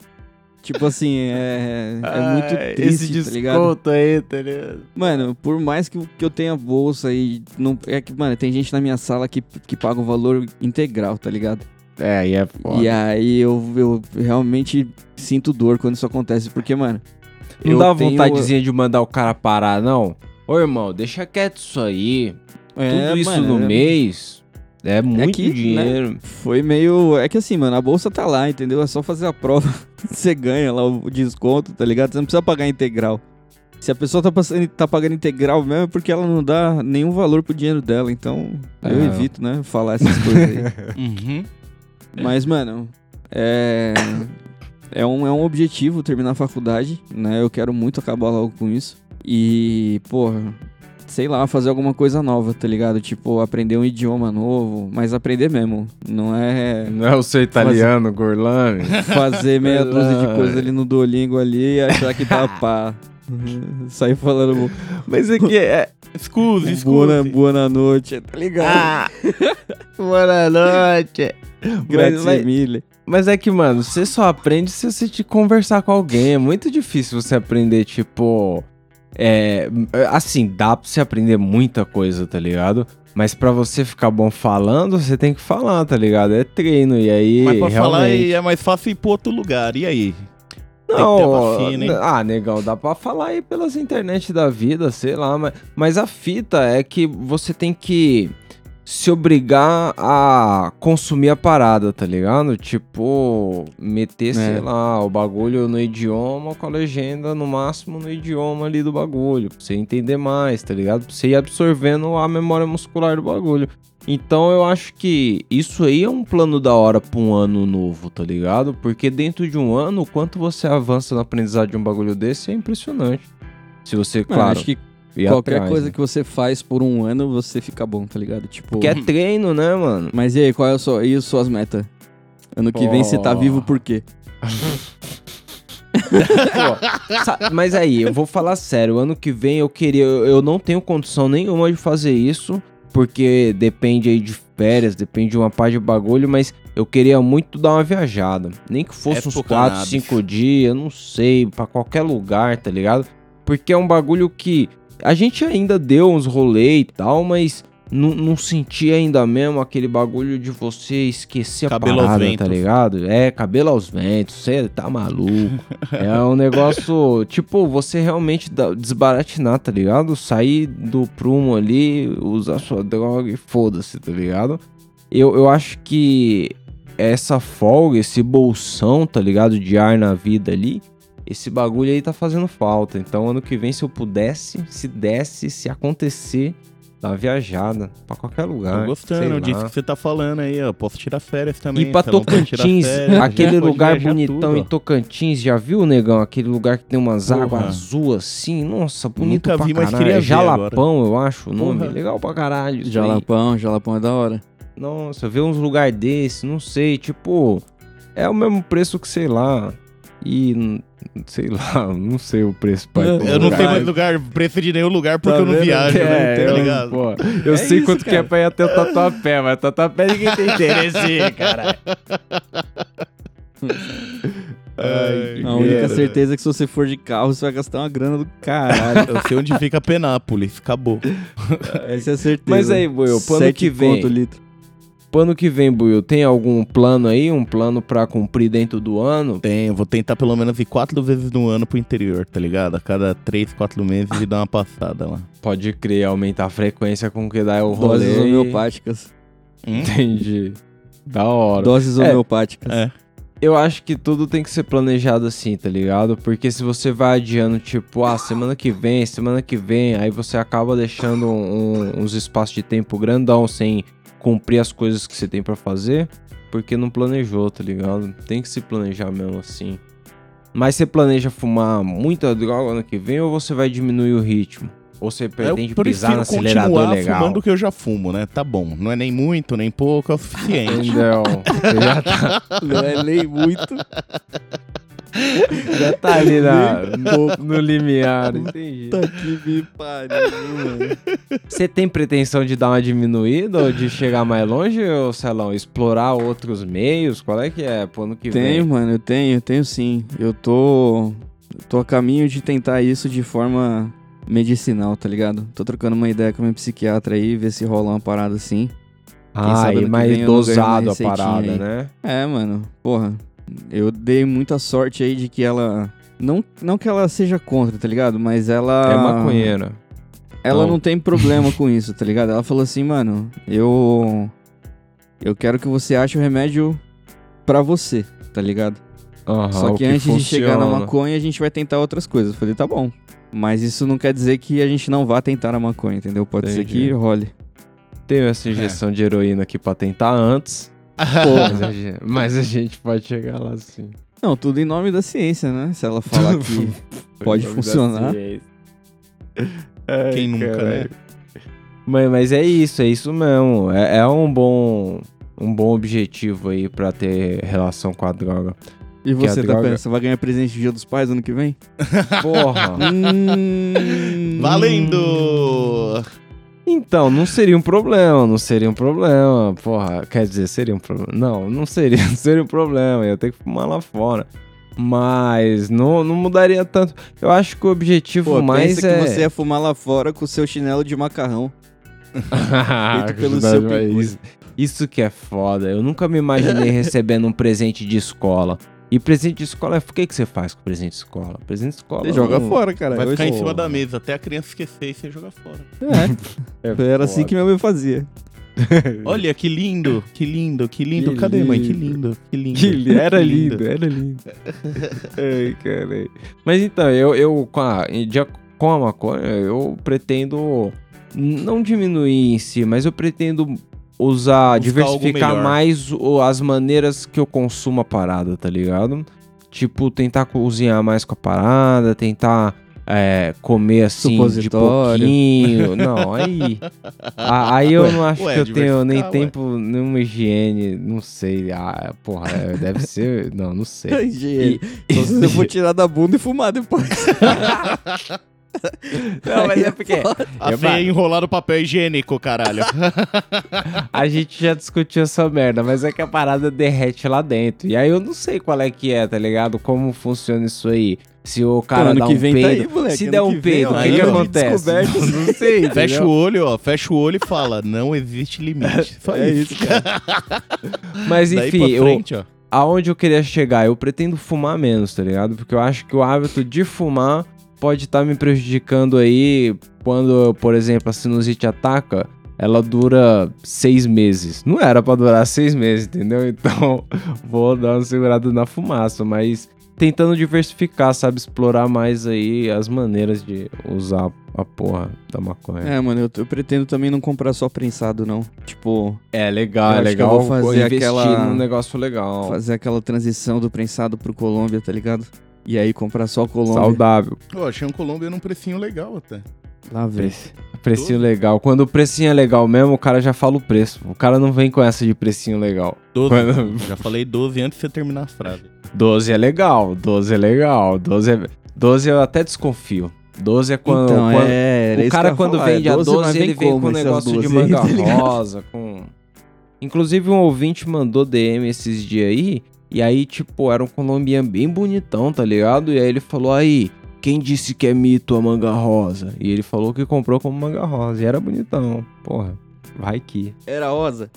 tipo assim, é, é muito Ah, triste, Esse tá ligado? desconto aí, tá ligado? Mano, por mais que, eu- que eu tenha bolsa e não. É que, mano, tem gente na minha sala que, que paga o valor integral, tá ligado? É, aí é foda. E aí eu, eu realmente sinto dor quando isso acontece, porque, mano. Não eu dá tenho- vontadezinha de mandar o cara parar, não? Ô, irmão, deixa quieto isso aí. É, Tudo isso mano, no é- mês é muito que, né, dinheiro. Foi meio. É que assim, mano, a bolsa tá lá, entendeu? É só fazer a prova. Você ganha lá o desconto, tá ligado? Você não precisa pagar integral. Se a pessoa tá, passando, tá pagando integral mesmo, é porque ela não dá nenhum valor pro dinheiro dela. Então, eu É. evito, né? Falar essas coisas aí. Uhum. Mas, mano, é. É um, é um objetivo terminar a faculdade, né? Eu quero muito acabar logo com isso. E, porra, sei lá, fazer alguma coisa nova, tá ligado? Tipo, aprender um idioma novo, mas aprender mesmo. Não é Não é o seu italiano, Gorlami? fazer meia dúzia de coisa ali no Duolingo ali e achar que tá pá. Sair falando Mas é que é. Excuse, boa, excuse. boa noite, tá ligado? Ah! Boa noite! Grazie mas, mille. mas é que, mano, você só aprende se você te conversar com alguém. É muito difícil você aprender, tipo. É. Assim, dá pra você aprender muita coisa, tá ligado? Mas pra você ficar bom falando, você tem que falar, tá ligado? É treino. E aí. Mas pra falar realmente... é mais fácil ir pro outro lugar. E aí? Não, vacina, ah, negão, dá pra falar aí pelas internet da vida, sei lá, mas, mas a fita é que você tem que se obrigar a consumir a parada, tá ligado? Tipo, meter, sei É. lá, o bagulho no idioma com a legenda no máximo no idioma ali do bagulho, pra você entender mais, tá ligado? Pra você ir absorvendo a memória muscular do bagulho. Então eu acho que isso aí é um plano da hora pra um ano novo, tá ligado? Porque dentro de um ano, o quanto você avança na aprendizagem de um bagulho desse é impressionante. Se você, Mano, claro, acho que ir qualquer atrás, coisa né? que você faz por um ano, você fica bom, tá ligado? Tipo. Porque é treino, né, mano? Mas e aí, qual é a sua, e as suas metas? Ano que vem você tá vivo por quê? Pô, mas aí, eu vou falar sério, ano que vem eu queria, eu, eu não tenho condição nenhuma de fazer isso, porque depende aí de férias, depende de uma parte de bagulho, mas eu queria muito dar uma viajada. Nem que fosse uns Época 4, nabis. 5 dias, não sei, pra qualquer lugar, tá ligado? Porque é um bagulho que a gente ainda deu uns rolê e tal, mas não, senti ainda mesmo aquele bagulho de você esquecer Cabelo a parada, tá ligado? É, cabelo aos ventos, você tá maluco. é um negócio, tipo, você realmente desbaratinar, tá ligado? Sair do prumo ali, usar sua droga e foda-se, tá ligado? Eu, eu acho que essa folga, esse bolsão, tá ligado? De ar na vida ali, esse bagulho aí tá fazendo falta. Então, ano que vem, se eu pudesse, se desse, se acontecer, dar uma viajada pra qualquer lugar. Tô gostando sei disso que você tá falando aí, ó. Posso tirar férias também. Ir pra Tocantins, férias, aquele lugar bonitão tudo, em. Tocantins, já viu, negão? Aquele lugar que tem umas Porra. águas azul assim, nossa, bonito Nunca pra vi, mas caralho. queria É ver Jalapão, eu acho o nome. Porra. Legal pra caralho. isso aí. Jalapão, jalapão é da hora. Nossa, ver uns lugares desses, não sei, tipo, é o mesmo preço que, sei lá, E, sei lá, não sei o preço pra ir Eu Eu não tenho mais lugar, preço de nenhum lugar porque Tá eu não viajo, É, né? Tá eu, ligado? pô, eu É sei isso, quanto que é cara. pra ir até o Tatuapé, mas Tatuapé ninguém tem interesse caralho. Ai, A única certeza é que se você for de carro, você vai gastar uma grana do caralho. Eu sei onde fica Penápolis, acabou. Essa é a certeza. Mas aí, Buiu, pro ano que vem, o litro. Pro ano que vem, Buiu, tem algum plano aí? Um plano pra cumprir dentro do ano? Tem, vou tentar pelo menos ir quatro vezes no ano pro interior, tá ligado? A cada três, quatro meses e dar uma passada lá. Pode crer, aumentar a frequência com que dá o rolê. Doses homeopáticas. Hum? Entendi. Da hora. Doses É. homeopáticas. É. Eu acho que tudo tem que ser planejado assim, tá ligado? Porque se você vai adiando, tipo, ah, semana que vem, semana que vem, aí você acaba deixando um- uns espaços de tempo grandão sem cumprir as coisas que você tem pra fazer, porque não planejou, tá ligado? Tem que se planejar mesmo assim. Mas você planeja fumar muita droga ano que vem ou você vai diminuir o ritmo? Ou você pretende pisar no acelerador legal? fumando o que eu já fumo, né? Tá bom. Não é nem muito, nem pouco, é o suficiente. Entendeu? Já tá, Não é nem muito. já tá ali na, no, no limiar, entendi. Puta que me pariu, mano. Você tem pretensão de dar uma diminuída ou de chegar mais longe, ô Celão? Explorar outros meios? Qual é que é pro ano que Tenho, vem? mano, eu tenho, eu tenho sim. Eu tô. tô a caminho de tentar isso de forma medicinal, tá ligado? Tô trocando uma ideia com a minha psiquiatra aí, ver se rola uma parada assim. Ah, e mais dosado a parada, aí. né? É, mano, porra. Eu dei muita sorte aí de que ela. Não, não que ela seja contra, tá ligado? Mas ela. É maconheira. Ela Então- não tem problema com isso, tá ligado? Ela falou assim, mano, eu. Eu quero que você ache o remédio pra você, tá ligado? Só o que, antes de chegar na funciona. maconha, a gente vai tentar outras coisas. Eu falei, tá bom. Mas isso não quer dizer que a gente não vá tentar na maconha, entendeu? Pode ser Entendi. que role. Tenho essa injeção de heroína aqui pra tentar antes. Mas a, gente, mas a gente pode chegar lá sim. Não, tudo em nome da ciência, né? Se ela falar que pode funcionar. Quem nunca, né? Mas, mas é isso, é isso mesmo. É, é um bom um bom objetivo aí pra ter relação com a droga. E você, tá droga- pensando, você vai ganhar presente do Dia dos Pais ano que vem? Porra! Hum. Valendo! Então, não seria um problema, não seria um problema. Porra, quer dizer, seria um problema. Não, não seria, não seria um problema. Eu ia ter que fumar lá fora. Mas não, não mudaria tanto. Eu acho que o objetivo Pô, mais pensa é. que você ia fumar lá fora com o seu chinelo de macarrão. Feito pelo seu isso, isso que é foda. Eu nunca me imaginei recebendo um presente de escola. E presente de escola, é- o que, que você faz com presente de escola? Presente de escola. Você joga não- fora, cara. Vai ficar em cima da mesa até a criança esquecer e você joga fora. É, É era assim que minha mãe fazia. Olha, que lindo, que lindo, que lindo. Que Cadê, mãe? Que lindo. lindo, que lindo. Que li- era Que lindo, era lindo. Ai, caralho. Mas então, eu, eu com, a, com a maconha, eu pretendo não diminuir em si, mas eu pretendo usar, Buscar diversificar mais o- as maneiras que eu consumo a parada, tá ligado? Tipo, tentar cozinhar mais com a parada, tentar é, comer assim de pouquinho. Não, aí. a- aí eu Ué, não acho ué, que eu tenho nem ué. tempo, nenhuma higiene, não sei. Ah, porra, é, deve ser. Não, não sei. Higiene. Se você for tirar da bunda e fumar depois. Não, mas é porque A Eu, feia mano. enrolar no papel higiênico, caralho. a gente já discutiu essa merda, mas é que a parada derrete lá dentro. E aí eu não sei qual é que é, tá ligado? Como funciona isso aí. Se o cara dá que um vem tá aí, moleque. se Ano der um peido, ó, o que, que acontece? descoberto. Não sei. Fecha entendeu? o olho, ó. Fecha o olho e fala: não existe limite. Só É isso. cara. Mas enfim, eu, frente, ó. aonde eu queria chegar, eu pretendo fumar menos, tá ligado? Porque eu acho que o hábito de fumar pode estar me prejudicando aí quando, por exemplo, a sinusite ataca. Ela dura seis meses. Não era pra durar seis meses, entendeu? Então, vou dar uma segurada na fumaça, mas tentando diversificar, sabe? Explorar mais aí as maneiras de usar a porra da maconha. É, mano, eu, eu pretendo também não comprar só prensado, não. Tipo, É, legal, é legal vou fazer investir aquela- num negócio legal. fazer aquela transição do prensado pro Colômbia, tá ligado? E aí comprar só Colômbia. Saudável. Pô, achei um Colômbia num precinho legal até. Lá vem. Precinho legal. Quando o precinho é legal mesmo, o cara já fala o preço. O cara não vem com essa de precinho legal. 12. Quando- Já falei 12 antes de você terminar a frase. 12 é legal, 12 é legal. 12, é... 12 eu até desconfio. 12 é quando. então, quando- é, o cara eu quando falar, é vende a 12, 12, mas ele vem com um negócio de 12 aí, manga tá rosa, com... Inclusive um ouvinte mandou DM esses dias aí, e aí, tipo, era um colombiano bem bonitão, tá ligado? E aí ele falou, aí, quem disse que é mito a manga rosa? E ele falou que comprou como manga rosa, e era bonitão, porra, vai que... Era rosa.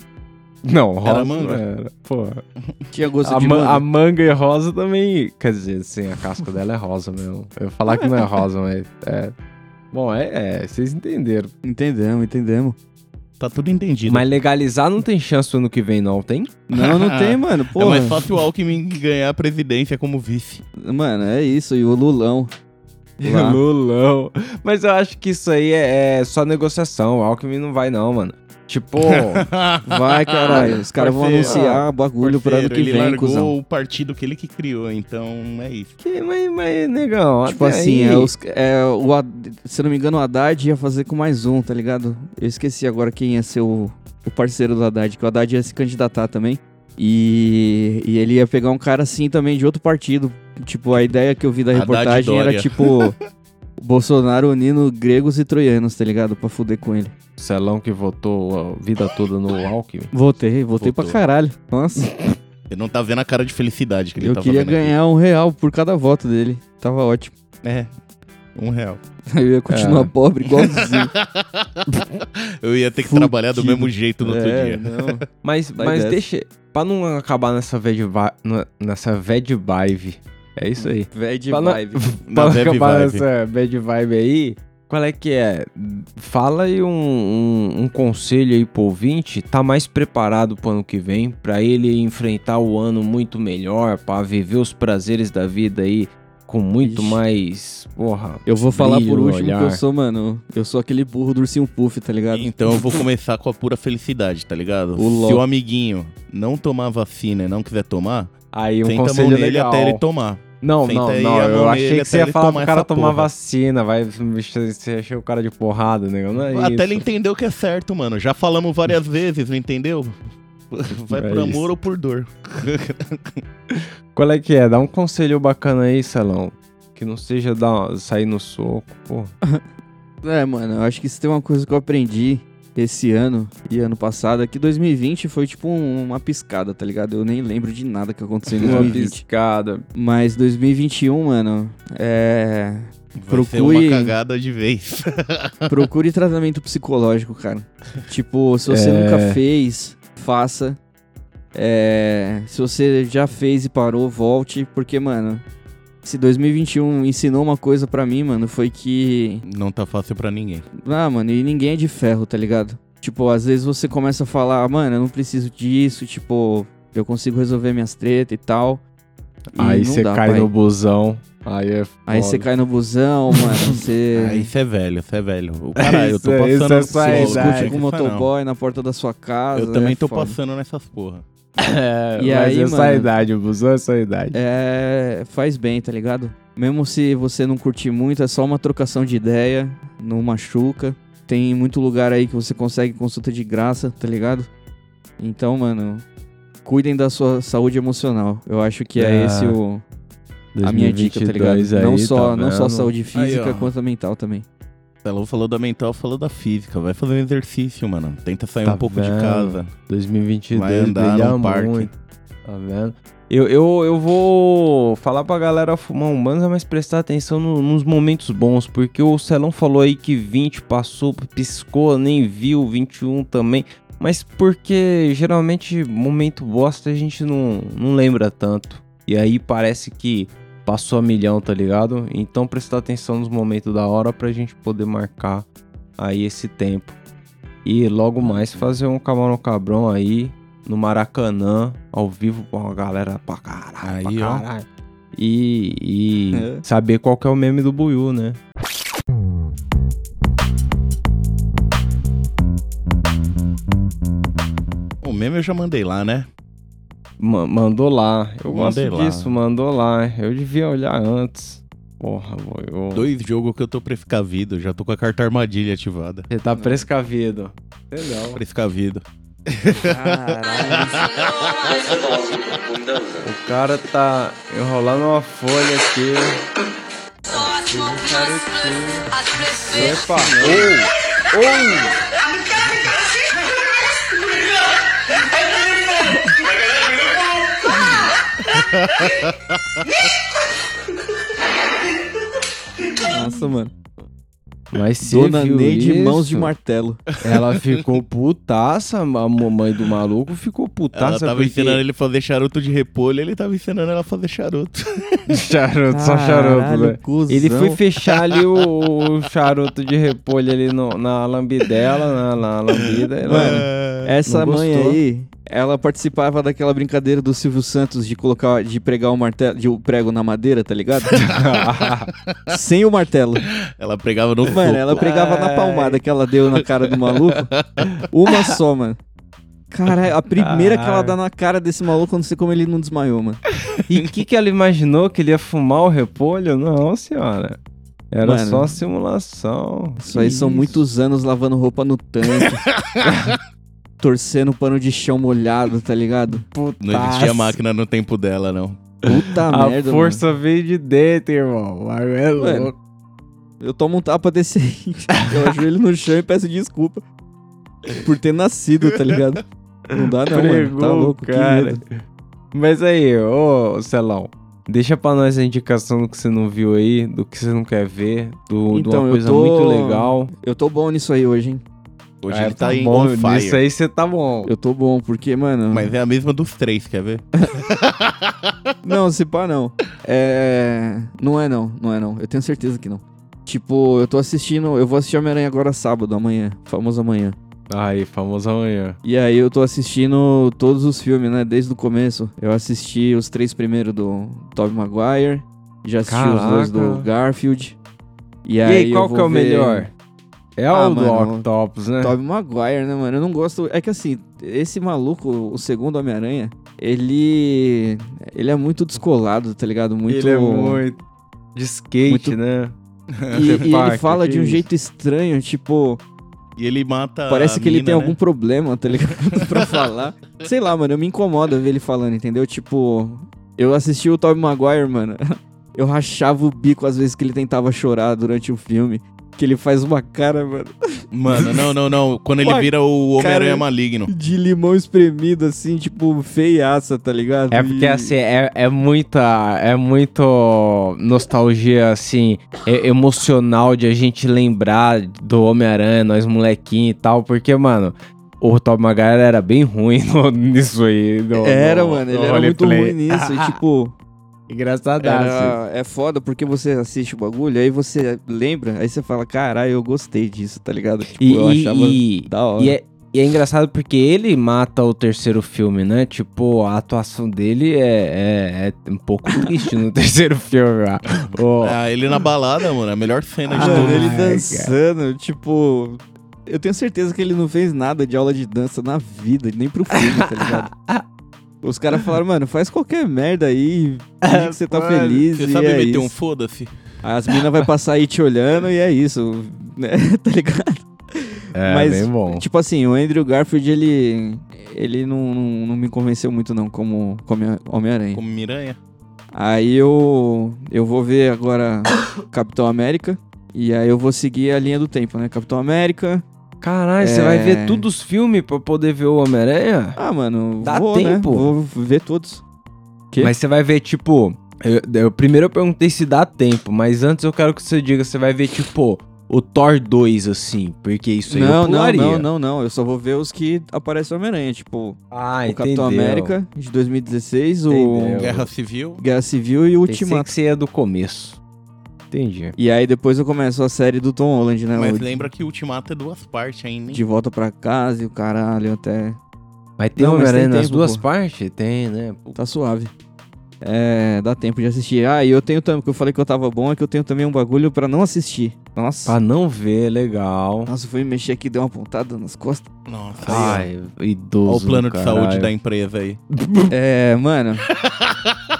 Não, rosa Era manga? era, porra. Tinha gosto A, de ma- manga. a manga e rosa também, quer dizer, sim, a casca dela é rosa mesmo. Eu ia falar que não é rosa, mas é... Bom, é, é, vocês entenderam. Entendemos, entendemos. Tá tudo entendido. Mas legalizar não tem chance no ano que vem, não, tem? Não, não tem, mano. é Porra. mais fácil o Alckmin ganhar a presidência como vice. Mano, é isso. E o Lulão. Lá. Lulão. Mas eu acho que isso aí é, é só negociação. O Alckmin não vai, não, mano. Tipo, Vai, caralho. Os caras vão anunciar bagulho pro ano que ele vem, largou cuzão. o partido que ele que criou, então é isso. que, mas, mas, negão, Tipo assim, é os, é, o, se eu não me engano, o Haddad ia fazer com mais um, tá ligado? Eu esqueci agora quem ia ser o, o parceiro do Haddad, que o Haddad ia se candidatar também. E, e ele ia pegar um cara assim também de outro partido. Tipo, a ideia que eu vi da Haddad reportagem era Dória. tipo. Bolsonaro unindo gregos e troianos, tá ligado? Pra fuder com ele. Celão que votou a vida toda no Alckmin. Votei, votei pra Votou. caralho. Nossa, Ele não tá vendo a cara de felicidade que ele eu tá queria fazendo aqui. ganhar um real por cada voto dele. Tava ótimo. É, um real. Eu ia continuar É. pobre, igualzinho. Eu ia ter que Fudido. trabalhar do mesmo jeito no outro É, dia. não. Mas, Vai mas dessa. deixa. Pra não acabar nessa bad vi- nessa vibe. É isso aí. Pra não- vibe. Na Pra Bad acabar Vibe. nessa bad vibe aí, qual é que é? Fala aí um, um, um conselho aí pro ouvinte, tá mais preparado pro ano que vem, pra ele enfrentar o ano muito melhor, pra viver os prazeres da vida aí com muito Ixi. mais, porra. Eu vou falar por último que olhar. eu sou, mano. Eu sou aquele burro do ursinho puff, tá ligado? Então eu vou começar com a pura felicidade, tá ligado? O Se o amiguinho não tomar vacina e não quiser tomar, Aí um senta a mão conselho nele legal. até ele tomar. Não, Senta não, não. Eu achei que você ia ele falar pro cara tomar porra. vacina, vai você encher o cara de porrada, né? Não é Até isso. ele entender o que é certo, mano. Já falamos várias vezes, não entendeu? Vai É por amor isso. ou por dor. Qual é que é? Dá um conselho bacana aí, Celão. Que não seja dar, sair no soco, pô. É, mano, eu acho que se tem uma coisa que eu aprendi esse ano e ano passado é que 2020 foi tipo um- uma piscada, tá ligado? Eu nem lembro de nada que aconteceu em Uma 2020. piscada. Mas 2021, mano, é. Vai ser Procure- uma cagada de vez. Procure tratamento psicológico, cara. Tipo, se você É. nunca fez, faça. É, se você já fez e parou, volte. Porque, mano, se 2021 ensinou uma coisa pra mim, mano, foi que. Não tá fácil pra ninguém. Ah, mano, e ninguém é de ferro, tá ligado? Tipo, às vezes você começa a falar, "Ah, mano, eu não preciso disso, tipo, eu consigo resolver minhas tretas e tal. E aí não você dá, cai pai. no busão. Aí é Aí você cai no busão, mano, você. Ah, isso é velho, isso é velho. Caralho, eu tô Isso é- passando é discute com não. motoboy na porta da sua casa. Eu também é tô foda. passando nessas porra. É, E mas aí, é só a mano? idade, o busão é só a idade. É, faz bem, tá ligado? Mesmo se você não curtir muito, é só uma trocação de ideia, não machuca. Tem muito lugar aí que você consegue consulta de graça, tá ligado? Então, mano, cuidem da sua saúde emocional. Eu acho que é Ah, esse o, a minha dica, tá ligado? 2022 aí, não só, tá não só saúde física, ó. quanto a mental também. Ela falou da mental, falou da física. Vai fazer um exercício, mano. Tenta sair Tá um pouco de vendo? casa. 2022 Vai andar num parque. muito. Tá vendo? Eu, eu, eu vou falar pra galera fumar um banza, mas prestar atenção no- nos momentos bons, porque o Celão falou aí que 20 passou, piscou, nem viu, 21 também. Mas porque geralmente momento bosta a gente não, não lembra tanto. E aí parece que passou a milhão, tá ligado? Então prestar atenção nos momentos da hora pra gente poder marcar aí esse tempo. E logo mais fazer um camarão cabrão aí no Maracanã, ao vivo com a galera pra caralho, Aí, pra ó. caralho. E, e É. saber qual é o meme do Buiu, né? O meme eu já mandei lá, né? Ma- mandou lá. Eu Mandei gosto lá. disso, mandou lá. Eu devia olhar antes. Porra, boy. ô. Dois jogos que eu tô prescavido, já tô com a carta armadilha ativada. Você tá prescavido. Legal. Prescavido. Caralho. O cara tá enrolando uma folha aqui. Epa! Ou! Ou! Nossa, mano. Mas se Dona viu Neide isso, mãos de martelo. Ela ficou putaça, a mamãe do maluco ficou putaça. Ela tava porque- ensinando ele a fazer charuto de repolho, ele tava ensinando ela a fazer charuto. charuto, só charuto, cuzão. Ele foi fechar ali o, o charuto de repolho ali no- na lambidela, na, na lambida. ela- Mano, Essa mãe aí, ela participava daquela brincadeira do Silvio Santos de colocar, de pregar o martelo, de o prego na madeira, tá ligado? Sem o martelo. Ela pregava no Mano, ela pregava na palmada que ela deu na cara do maluco. Uma só, mano. Caralho, a primeira que ela dá na cara desse maluco, eu não sei como ele não desmaiou, mano. E o que, que ela imaginou? Que ele ia fumar o repolho? Não, senhora. Era Mano, só simulação. Isso aí são muitos anos lavando roupa no tanque. torcendo pano de chão molhado, tá ligado? Não existia máquina no tempo dela, não. Puta A merda, força veio de dentro, irmão. Mas é Mano, louco. mano. Eu tomo um tapa desse aí. Eu ajoelho no chão e peço desculpa. Por ter nascido, tá ligado? Não dá não, mano. Tá Pregou, louco, que cara. medo. Mas aí, ô Celão, deixa pra nós a indicação do que você não viu aí, do que você não quer ver, do, de Então, uma eu coisa tô- muito legal. Eu tô bom nisso aí hoje, hein? Hoje É, ele tá, em bom, on fire. Isso aí você tá bom. Eu tô bom, porque, mano... Mas é a mesma dos três, quer ver? Não, se pá, não. É... Não é não, não é não. Eu tenho certeza que não. Tipo, eu tô assistindo... Eu vou assistir Homem-Aranha agora sábado, amanhã. Famoso amanhã. Aí, famoso amanhã. E aí eu tô assistindo todos os filmes, né? Desde o começo. Eu assisti os três primeiros do Tobey Maguire. Já assisti os dois do Caraca. Garfield. E E aí, qual vou que é o ver melhor? É Ah, o do mano, Octopus, né? Tobey Maguire, né, mano? Eu não gosto... É que assim, esse maluco, o segundo Homem-Aranha, ele... Ele é muito descolado, tá ligado? Muito... Ele é muito de skate, Muito- né? E, e ele fala de um isso? jeito estranho, tipo... E ele mata. Parece a que ele mina, tem né? algum problema, tá ligado? pra falar. Sei lá, mano, eu me incomoda ver ele falando, entendeu? Tipo, eu assisti o Tobey Maguire, mano. Eu rachava o bico às vezes que ele tentava chorar durante o filme. Que ele faz uma cara, mano, Mano, não, não, não. Quando ele Uma vira o Homem-Aranha maligno. de limão espremido, assim, tipo, feiaça, tá ligado? É porque, E- assim, é, é muita. É muito nostalgia, assim, é- emocional de a gente lembrar do Homem-Aranha, nós molequinho e tal, porque, mano. O Tom Maguire era bem ruim no- nisso aí. no- Era, no- mano, no ele era muito ruim nisso. e, tipo, Engraçadaço. era, é foda porque você assiste o bagulho, aí você lembra, aí você fala, caralho, eu gostei disso, tá ligado? Tipo, E, eu e- achava e- da hora. e é, e é engraçado porque ele mata o terceiro filme, né? Tipo, a atuação dele é, é- é um pouco triste no terceiro filme. Ah, ele na balada, mano. A melhor cena de todas. ele Ai, cara. dançando, tipo. Eu tenho certeza que ele não fez nada de aula de dança na vida, nem pro filme, tá ligado? Os caras falaram, mano, faz qualquer merda aí, finge que você tá Mano, feliz Você e sabe é meter isso. um foda-se? As minas vai passar aí te olhando e é isso, né? tá ligado? é, mas, bem bom. Tipo assim, o Andrew Garfield, ele... Ele não, não, não me convenceu muito não, como, como Homem-Aranha. Como Miranha? Aí eu, eu vou ver agora Capitão América. E aí eu vou seguir a linha do tempo, né? Capitão América. Caralho, você É. vai ver todos os filmes pra poder ver o Homem-Aranha? Ah, mano, Dá vou, tempo? né? Vou ver todos. Quê? Mas você vai ver, tipo. Eu, eu- primeiro eu perguntei se dá tempo, mas antes eu quero que você diga, você vai ver, tipo, o Thor 2, assim, porque isso aí não, eu não, pularia. não, não, não. Eu só vou ver os que aparecem o Homem-Aranha. Tipo, Ah, o Capitão América de 2016, o Entendeu. Guerra Civil. Guerra Civil e o Pensei Ultimato. que você ia do começo. Entendi. E aí depois eu começo a série do Tom Holland, né? Mas o lembra que o Ultimato é duas partes ainda, hein? De volta pra casa e o caralho até. Mas tem Não, mas Homem-Aranha tem nas duas pô. partes? Tem, né? Pô. Tá suave. É, dá tempo de assistir. Ah, e eu tenho também, que eu falei que eu tava bom, é que eu tenho também um bagulho pra não assistir. Nossa. Pra não ver, legal. Nossa, eu fui mexer aqui e deu uma pontada nas costas. Nossa, aí. Ai, idoso. Olha o plano de saúde da empresa aí. É, mano.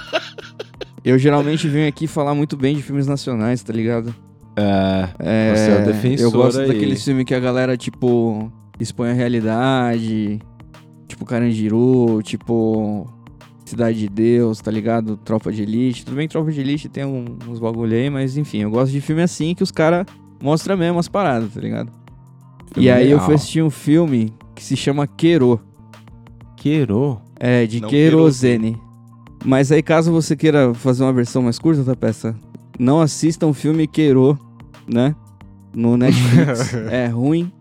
Eu geralmente venho aqui falar muito bem de filmes nacionais, tá ligado? É, É, Você é o defensor Eu gosto aí. daqueles filmes que a galera, tipo, expõe a realidade. Tipo Carandiru, tipo Cidade de Deus, tá ligado? Tropa de Elite. Tudo bem que Tropa de Elite tem um- uns bagulho aí, mas enfim, eu gosto de filme assim que os caras mostram mesmo as paradas, tá ligado? Filme e aí eu real. fui assistir um filme que se chama Quero. Queiro. É, de Não Querosene. Mas aí, caso você queira fazer uma versão mais curta da peça, não assista um filme Quero, né? No Netflix. é ruim,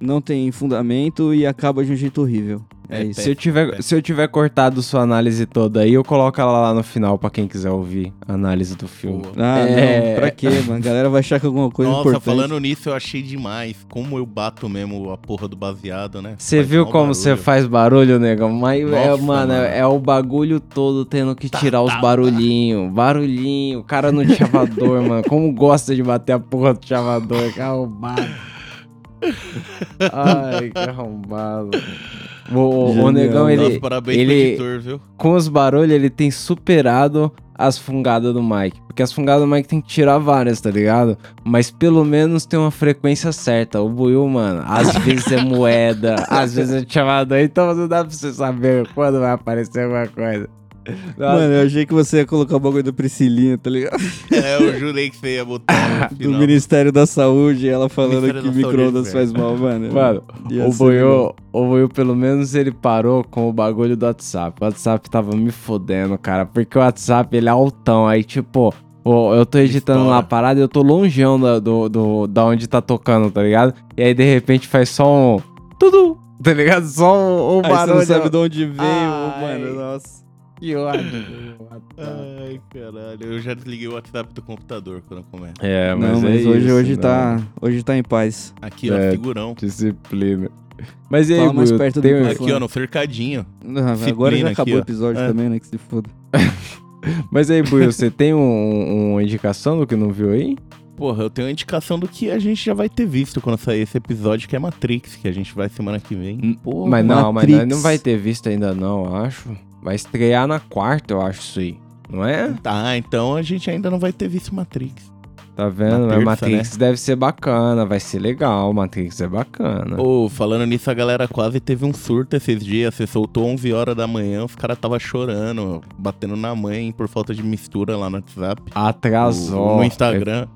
não tem fundamento e acaba de um jeito horrível. É, É. Se eu, tiver, se eu tiver cortado sua análise toda aí, eu coloco ela lá no final pra quem quiser ouvir a análise do filme. Boa. Ah, É. não, pra quê, mano? A galera vai achar que alguma coisa Nossa, importante. falando nisso, eu achei demais. Como eu bato mesmo a porra do baseado, né? Você viu como você faz barulho, negão? Mas, é, Nossa, mano, mano. é o bagulho todo tendo que Tá, tirar os tá, barulhinhos. Barulhinho, o cara no chavador, mano. Como gosta de bater a porra do chavador, que arrombado. Ai, que arrombado. O, o- negão, ele, Nossa, parabéns ele- pro editor, viu? com os barulhos, ele tem superado as fungadas do Mike. Porque as fungadas do Mike tem que tirar várias, tá ligado? Mas pelo menos tem uma frequência certa. O Buiu, mano, às vezes é moeda, às vezes é chamado então não dá pra você saber quando vai aparecer alguma coisa. Nossa, Mano, eu achei que você ia colocar o bagulho da Priscilinha, tá ligado? É, eu jurei que você ia botar no Do. Ministério da Saúde, ela falando que micro-ondas faz mal, mano. Mano, o. Buiu, o Buiu, pelo menos, ele parou com o bagulho do WhatsApp. O WhatsApp tava me fodendo, cara. Porque o WhatsApp, ele é altão. Aí, tipo, eu tô editando Estoura. lá a parada e eu tô longeão da, do, do, da onde tá tocando, tá ligado? E aí, de repente, faz só um... Tudo, tá ligado? Só um, um Aí você barulho. não sabe de onde veio, Ai. mano. Nossa. Que ódio. Ai, caralho. Eu já desliguei o WhatsApp do computador quando começa. É, mas, não, mas é hoje, isso, hoje, né? tá, hoje tá em paz. Aqui, ó, É. figurão. Disciplina. Mas e aí, Fala mais perto do tem- microfone. Aqui, ó, no cercadinho. Ah, agora já aqui, acabou o ó. episódio É. também, né? Que se foda. Mas aí, Buiu, você tem um, uma indicação do que não viu aí? Porra, eu tenho uma indicação do que a gente já vai ter visto quando sair esse episódio, que é Matrix, que a gente vai semana que vem. Porra, Mas não, mas Matrix. nós não vai ter visto ainda não, eu acho. Vai estrear na quarta, eu acho isso aí. Não é? Tá, então a gente ainda não vai ter visto Matrix. Tá vendo? Terça, Matrix deve ser bacana, vai ser legal. Matrix é bacana. Ô, falando nisso, a galera quase teve um surto esses dias. Você soltou 11 horas da manhã, os caras tava chorando, batendo na mãe por falta de mistura lá no WhatsApp. Atrasou. No Instagram.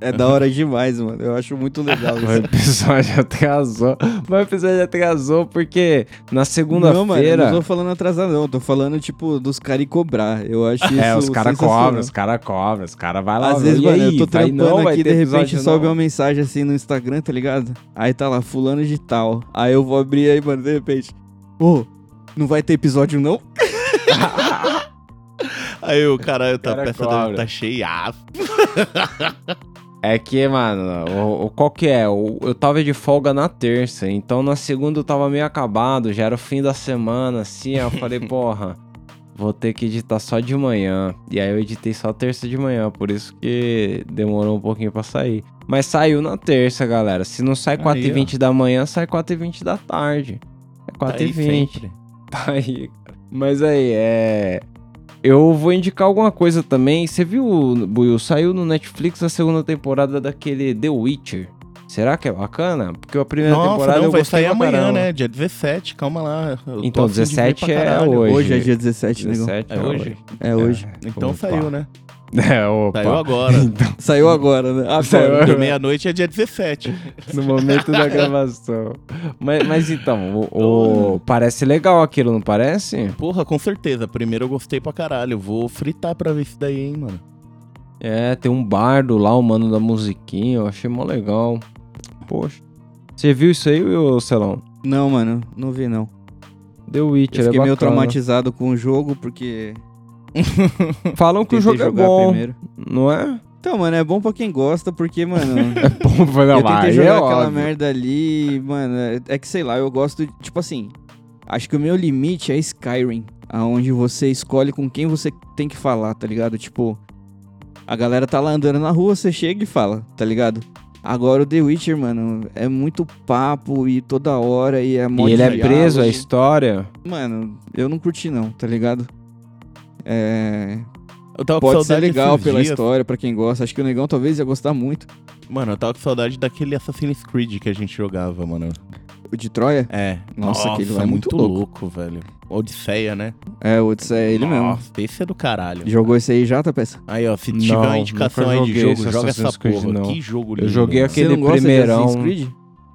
É da hora demais, mano. Eu acho muito legal O isso. episódio atrasou. Mas o episódio atrasou porque na Não, mano, eu segunda-feira. não tô falando atrasado, não. Tô falando, tipo, dos caras cobrar. Eu acho isso É, os caras cobram, os caras cobram, os caras vai lá. Às vezes, mano, aí, eu tô trampando não, aqui, de repente episódio sobe não? uma mensagem assim no Instagram, tá ligado? Aí tá lá, fulano de tal. Aí eu vou abrir aí, mano, de repente. Ô, não vai ter episódio não? Aí o caralho, tá, Cara a peça dele tá cheia. É que, mano, o, o- qual que é? O- eu tava de folga na terça, então na segunda eu tava meio acabado, já era o fim da semana, assim, aí eu falei, porra, vou ter que editar só de manhã. E aí eu editei só terça de manhã, por isso que demorou um pouquinho pra sair. Mas saiu na terça, galera. Se não sai Aí, 4h20 da manhã, sai 4h20 da tarde. É Tá aí 4h20. sempre. Tá aí, cara. Mas aí, é. Eu vou indicar alguma coisa também. Você viu, Buiu? Saiu no Netflix a segunda temporada daquele The Witcher. Será que é bacana? Porque a primeira Nossa, temporada não, eu vai gostei sair amanhã, caramba. né? Dia 17, calma lá. Então, a fim de ver 17 pra é hoje. Hoje é dia 17, negão. 17 É hoje? É hoje. Então Opa. saiu, né? É, opa. Saiu agora. Saiu agora, né? Agora. Saiu meia-noite é dia 17. No momento da gravação. Mas, mas então, o, o- parece legal aquilo, não parece? Porra, com certeza. Primeiro eu gostei pra caralho. Vou fritar pra ver isso daí, hein, mano. É, tem um bardo lá, o mano da musiquinha, eu achei mó legal. Poxa. Você viu isso aí, ô Celão? Não, mano, não vi não. The Witcher Eu é fiquei meio bacana. traumatizado com o jogo porque Falam que o jogo é jogar bom, primeiro. não é? Então, mano, é bom pra quem gosta, porque, mano, Bom, foi eu tentei jogar é aquela óbvio. merda ali, mano, é, é que sei lá, eu gosto, de- tipo assim, acho que o meu limite é Skyrim, aonde você escolhe com quem você tem que falar, tá ligado? Tipo, a galera tá lá andando na rua, você chega e fala, tá ligado? Agora o The Witcher, mano, é muito papo e toda hora e é mó E ele é preso à história. Mano, eu não curti não, tá ligado? É... Eu tava com Pode ser legal pela dias. história, pra quem gosta. Acho que o Negão talvez ia gostar muito. Mano, eu tava com saudade daquele Assassin's Creed que a gente jogava, mano. O de Troia? É. Nossa, aquele lá é muito louco. velho. Odisseia, né? É, o Odisseia é ele mesmo. Nossa, esse é do caralho. Jogou esse aí já, tá peça? Aí, ó, se Não, tiver uma indicação aí de jogo, joga essa Creed, porra. não. Que jogo lindo. Eu joguei aquele Você não gosta primeirão.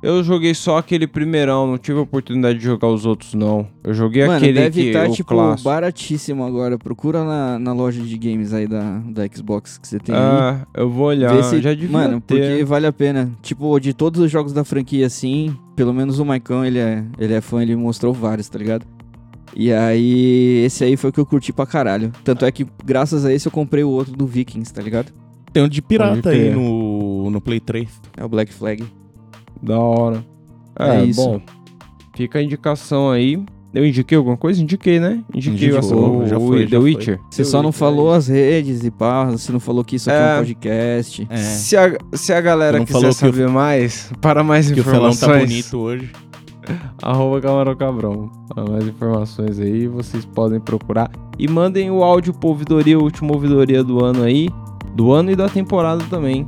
Eu joguei só aquele primeirão, não tive a oportunidade de jogar os outros, não. Eu joguei Mano, aquele deve que estar, o tipo, clássico. baratíssimo agora. Procura na, na loja de games aí da, da Xbox que você tem aí. Ah, eu vou olhar. Vê se- Já devia Mano, ter. porque vale a pena. Tipo, de todos os jogos da franquia, assim, pelo menos o Maicon, ele é, ele é fã, ele mostrou vários, tá ligado? E aí, esse aí foi o que eu curti pra caralho. Tanto é que, graças a esse, eu comprei o outro do Vikings, tá ligado? Tem um de pirata aí no, no Play 3. É o Black Flag. Da hora. É É, isso. bom. Fica a indicação aí. Eu indiquei alguma coisa? Indiquei, né? Indiquei Indicou, o, já o foi, The já foi. Witcher. Você só não falou as redes e pá, você não falou que isso aqui é, É. um podcast. É. Se a, se a galera Não quiser falou que o- saber mais, para mais Que o felão informações, tá bonito hoje. arroba Camarão Cabrão. Para mais informações aí, vocês podem procurar. E mandem o áudio pro ouvidoria, o último ouvidoria do ano aí. Do ano e da temporada também.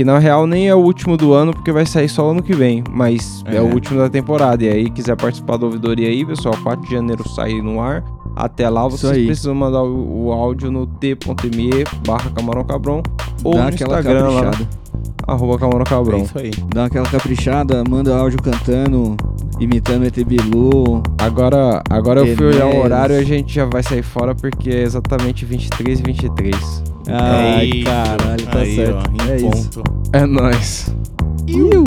Que na real nem é o último do ano, porque vai sair só ano que vem. Mas é, É. o último da temporada. E aí, quiser participar da ouvidoria aí, pessoal, 4 de janeiro sai no ar. Até lá, vocês precisam mandar o, o áudio no t.me barra Camarão Cabrão. Ou Dá no Instagram lá, arroba Camarão É Cabrão. isso aí. Dá aquela caprichada, manda áudio cantando, imitando ET Bilu. Agora, agora eu fui olhar o horário e a gente já vai sair fora porque é exatamente 23 e 23. Ai, É isso. caralho, tá aí, certo. Ó, em é isso. ponto. É nóis. Iu.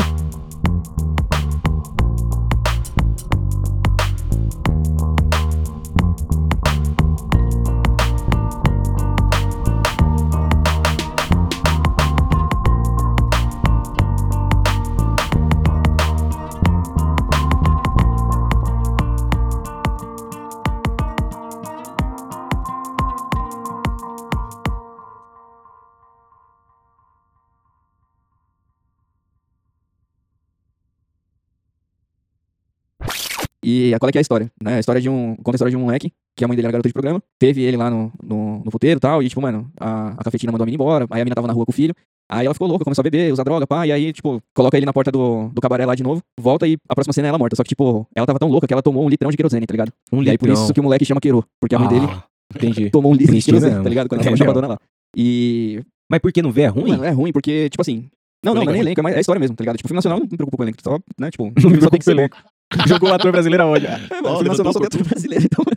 E qual é que é a história? Né? A história de um. Conta a história de um moleque, que a mãe dele era garota de programa. Teve ele lá no, no, no puteiro e tal. E, tipo, mano, a, a cafetina mandou a menina embora. Aí a menina tava na rua com o filho. Aí ela ficou louca, começou a beber, usar droga, pá. E aí, tipo, coloca ele na porta do, do cabaré lá de novo. Volta e a próxima cena é ela morta. Só que, tipo, ela tava tão louca que ela tomou um litrão de querosene, tá ligado? Um e aí por isso que o moleque chama Queiro. Porque a mãe dele Ah, Entendi. tomou um litro de querosene, tá ligado? Quando ela tava chamadona lá. E. Mas por que não vê? É ruim? Mano, é ruim, porque, tipo assim. Não, não, não é nem elenco, é mais- é história mesmo, tá ligado? Tipo, filme nacional não me preocupa com o elenco. Só, né, tipo, Não só tem que ser bom. Jogou o ator brasileiro aonde? É, Ó, filme nacional só levantou tem ator brasileiro, então.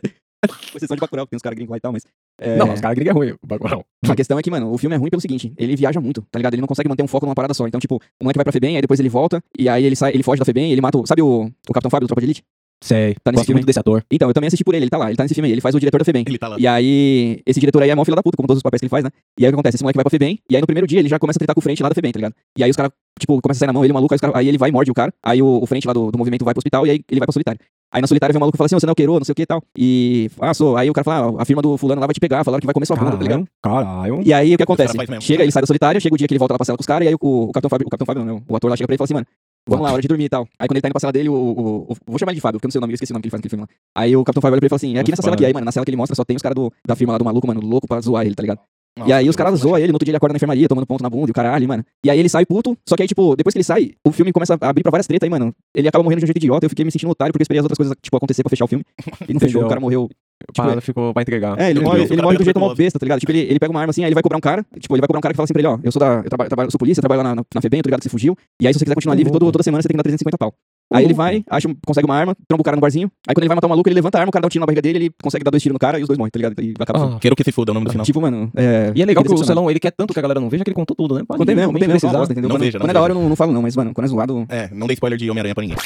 Com exceção de Bacurau, que tem uns caras gringos lá e tal, mas. é, Não, os caras gringos é ruim, o Bacurau. A questão é que, mano, o filme é ruim pelo seguinte, ele viaja muito, tá ligado? Ele não consegue manter um foco numa parada só. Então, tipo, o moleque vai pra FEBEM, aí depois ele volta, e aí ele sai, ele foge da FEBEM, ele mata o. Sabe o, o Capitão Fábio do Tropa de Elite? Sei. Tá nesse filme? muito desse ator. Então, eu também assisti por ele, ele tá lá, ele tá nesse filme aí, ele faz o diretor da FEBEM. Ele tá lá. E aí, esse diretor aí é mó filho da puta, como todos os papéis que ele faz, né? E aí o que acontece? Esse moleque vai pra FEBEM, e aí no primeiro dia ele já começa a tretar com o frente lá da FEBEM, tá ligado? E aí os caras, tipo, começam a sair na mão, ele maluco, aí, os cara- aí ele vai e morde o cara, aí o, o frente lá do, do movimento vai pro hospital, e aí ele vai pra solitário. Aí na solitária vem o maluco e fala assim, "Ô, você não é o queiro, não sei o que e tal. E, ah, sou. Aí o cara fala, ah, a firma do fulano lá vai te pegar, falaram que vai comer sua bunda, tá ligado? Caralho. E aí o que acontece? Chega, ele sai da solitária, chega o dia que ele volta lá pra cela com os caras, e aí o, o Capitão Fábio, o Capitão Fábio não, né? O ator lá chega pra ele e fala assim, mano, vamos lá, hora de dormir e tal. Aí quando ele tá indo pra cela dele, o, o- o- vou chamar ele de Fábio, porque eu não sei o nome, eu esqueci o nome que ele faz naquele filme lá. Aí o Capitão Fábio olha pra ele e fala assim, é aqui nessa cela aqui. Aí, mano, na cela que ele mostra só tem os caras da firma lá do maluco, mano, louco pra zoar ele, tá ligado? e aí os caras zoam ele, no outro dia ele acorda na enfermaria, tomando ponto na bunda e o caralho, mano. E aí ele sai puto, só que aí, tipo, depois que ele sai, o filme começa a abrir pra várias tretas aí, mano. Ele acaba morrendo de um jeito idiota, eu fiquei me sentindo otário porque eu esperei as outras coisas, tipo, acontecer pra fechar o filme. E não fechou, o cara morreu. A parada ficou pra entregar. É, ele Ele morre, ele morre do jeito mó tuberculose. besta, tá ligado? Tipo, ele, ele pega uma arma assim, aí ele vai cobrar um cara, tipo, ele vai cobrar um cara que fala assim pra ele, ó, eu sou da, eu trabalho, trabalho- sou polícia, trabalho lá na, na FEBEM, tô ligado que você fugiu, e aí se você quiser continuar livre todo, toda semana você tem que dar 350 pau. Aí ele vai, acha, consegue uma arma, tromba o cara no barzinho, aí quando ele vai matar o maluco, ele levanta a arma, o cara dá um tiro na barriga dele, ele consegue dar dois tiros no cara e os dois morrem, tá ligado? E acaba. Ah. Quero que se foda, é o nome do final. Tipo, mano, é... E é legal que o. Celão, ele quer tanto que a galera não veja que ele contou tudo, né? Pode Contei mesmo, precisar. bosta, entendeu? Não Quando, veja, não quando é da hora eu não, não falo não, mas, mano, quando é zoado... É, não dei spoiler de Homem-Aranha pra ninguém.